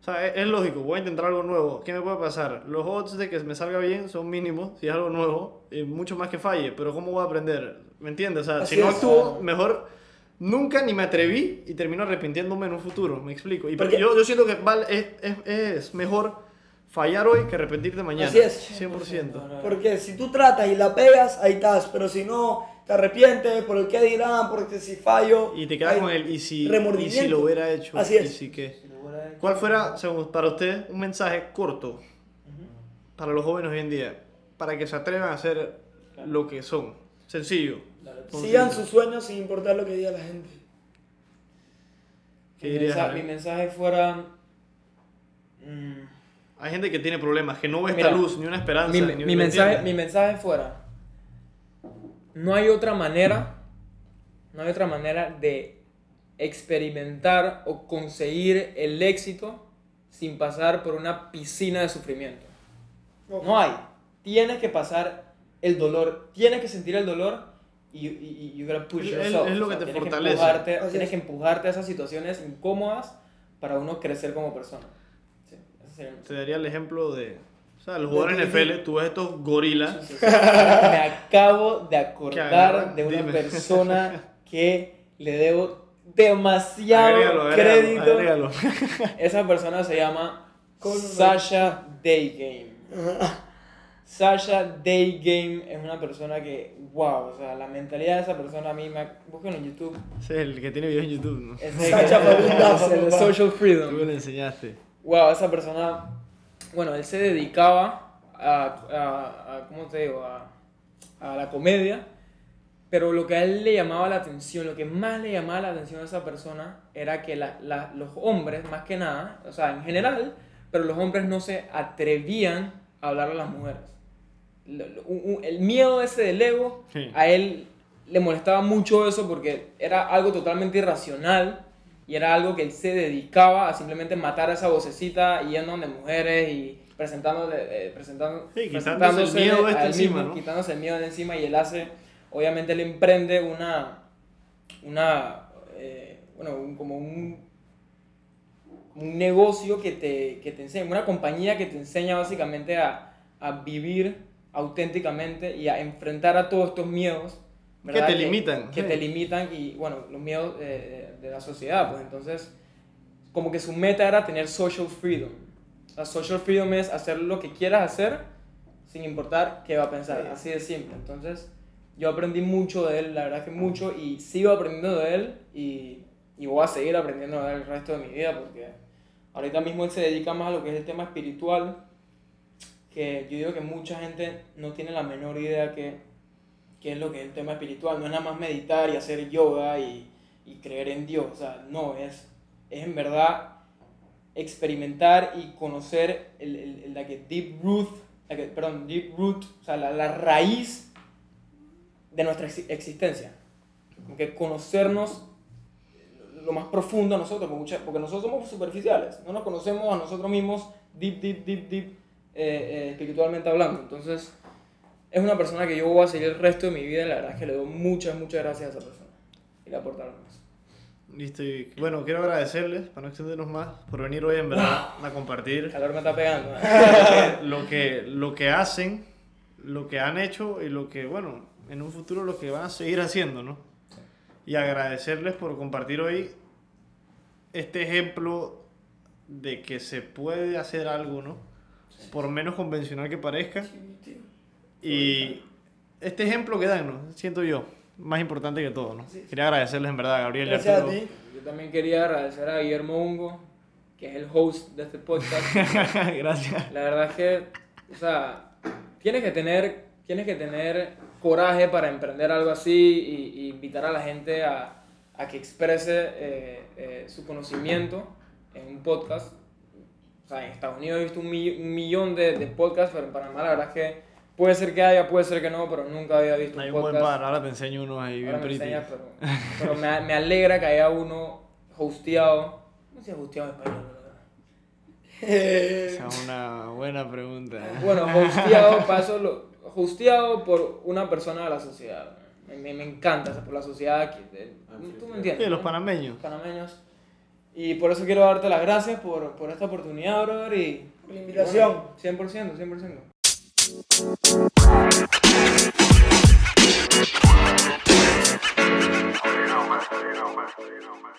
o sea, es, es lógico, voy a intentar algo nuevo, ¿qué me puede pasar? Los odds de que me salga bien son mínimos, si es algo nuevo, y mucho más que falle, pero ¿cómo voy a aprender? ¿Me entiendes? O sea, Así si no es. actúo, mejor nunca ni me atreví y termino arrepintiéndome en un futuro, me explico. Y Porque- yo, yo siento que vale, es, es, es mejor fallar hoy que arrepentirte mañana. Así es. 100%. Porque si tú tratas y la pegas, ahí estás. Pero si no, te arrepientes por el que dirán, porque si fallo. Y te quedas con el, y si, y si lo hubiera hecho, Así y es. si qué. ¿Cuál fuera, según para usted, un mensaje corto para los jóvenes hoy en día? Para que se atrevan a hacer lo que son. Sencillo. Sigan sus sueños sin importar lo que diga la gente. ¿Qué mi, dirías, mensaje, mi mensaje fuera... mm, Hay gente que tiene problemas, que no ve Mira, esta luz, ni una esperanza. mi, ni- mi ¿me mensaje, mi mensaje fuera, no hay otra manera, no hay otra manera de experimentar o conseguir el éxito sin pasar por una piscina de sufrimiento. No hay. Tienes que pasar el dolor, tienes que sentir el dolor y y- y you gotta push Es- es- yourself. es lo que te tienes fortalece. empujarte- Así tienes es. que empujarte a esas situaciones incómodas para uno crecer como persona. Sí, ese sería el mensaje. Te daría el ejemplo de. O sea, los jugadores NFL, tú ves estos gorilas. Sí, sí, sí. Me acabo de Que acordar de una dime. persona que le debo demasiado Agrégalo, agrégalo, crédito. agrégalo. Esa persona se llama. Sasha Daygame. Sasha Daygame es una persona que, wow, o sea, la mentalidad de esa persona a mí me... Búsquenlo en YouTube. Ese es el que tiene videos en YouTube, ¿no? Es el, Fabulosa, es el. Social Tú Freedom. me lo enseñaste. Wow, esa persona, bueno, él se dedicaba a, a, a- ¿cómo te digo? A, a la comedia, pero lo que a él le llamaba la atención, lo que más le llamaba la atención a esa persona era que la- la- los hombres, más que nada, o sea, en general, pero los hombres no se atrevían a hablar a las mujeres. El miedo ese del ego, Sí. a él le molestaba mucho eso porque era algo totalmente irracional y era algo que él se dedicaba a simplemente matar a esa vocecita yendo donde mujeres y presentándole, eh, presentando, Sí, quitándose el miedo este a él encima, mismo, ¿no? quitándose el miedo de encima y él hace, obviamente él emprende una, una eh, bueno, un- como un un negocio que te, que te enseña, una compañía que te enseña básicamente a, a vivir auténticamente y a enfrentar a todos estos miedos. Que te limitan, Que sí. te limitan y, bueno, los miedos eh, de, de la sociedad, pues entonces, como que su meta era tener social freedom. La social freedom es hacer lo que quieras hacer sin importar qué va a pensar, así de simple. Entonces, yo aprendí mucho de él, la verdad que mucho, y sigo aprendiendo de él y, y voy a seguir aprendiendo de él el resto de mi vida porque ahorita mismo él se dedica más a lo que es el tema espiritual, que yo digo que mucha gente no tiene la menor idea que, qué es lo que es el tema espiritual, no es nada más meditar y hacer yoga y, y creer en Dios, o sea, no, es, es en verdad experimentar y conocer el, el, el- la que deep root, la que- perdón, deep root, o sea, la, la raíz de nuestra ex- existencia. Como que conocernos lo más profundo a nosotros, porque, nosotros somos superficiales, no nos conocemos a nosotros mismos deep, deep, deep, deep, eh, eh, espiritualmente hablando. Entonces, es una persona que yo voy a seguir el resto de mi vida y la verdad es que le doy muchas, muchas gracias a esa persona. Y le aporta algo más. Listo, y bueno, quiero agradecerles, para no extendernos más, por venir hoy en verdad a El compartir calor me está pegando. ¿eh? lo que, lo que hacen, lo que han hecho y lo que, bueno, en un futuro lo que van a seguir haciendo, ¿no? Y agradecerles por compartir hoy este ejemplo de que se puede hacer algo, ¿no? Por menos convencional que parezca. Y este ejemplo que dan, ¿no? Siento yo, más importante que todo, ¿no? Quería agradecerles en verdad, Gabriel y Gracias a Arturo. ti. Yo también quería agradecer a Guillermo Ungo, que es el host de este podcast. Gracias. La verdad es que, o sea, tienes que tener, tienes que tener coraje para emprender algo así y, y invitar a la gente a, a que exprese eh, eh, su conocimiento en un podcast. O sea, en Estados Unidos he visto un, mi- un millón de, de podcasts, pero en Panamá la verdad es que puede ser que haya, puede ser que no, pero nunca había visto Hay un un buen podcast. par, ahora te enseño unos ahí bien Ahora me pretty. enseñas, pero, pero me, me alegra que haya uno hosteado. ¿Cómo se hosteado en español? Esa es una buena pregunta. Bueno, hosteado, paso lo, hosteado por una persona de la sociedad. Me, me, me encanta, o sea, por la sociedad. que- eh, ¿Tú me entiendes? Sí, los no? panameños. panameños. Y por eso quiero darte las gracias por, por esta oportunidad, brother. Y, Por la invitación. bueno, 100%, 100%. You know, man. You know, man. You know, man.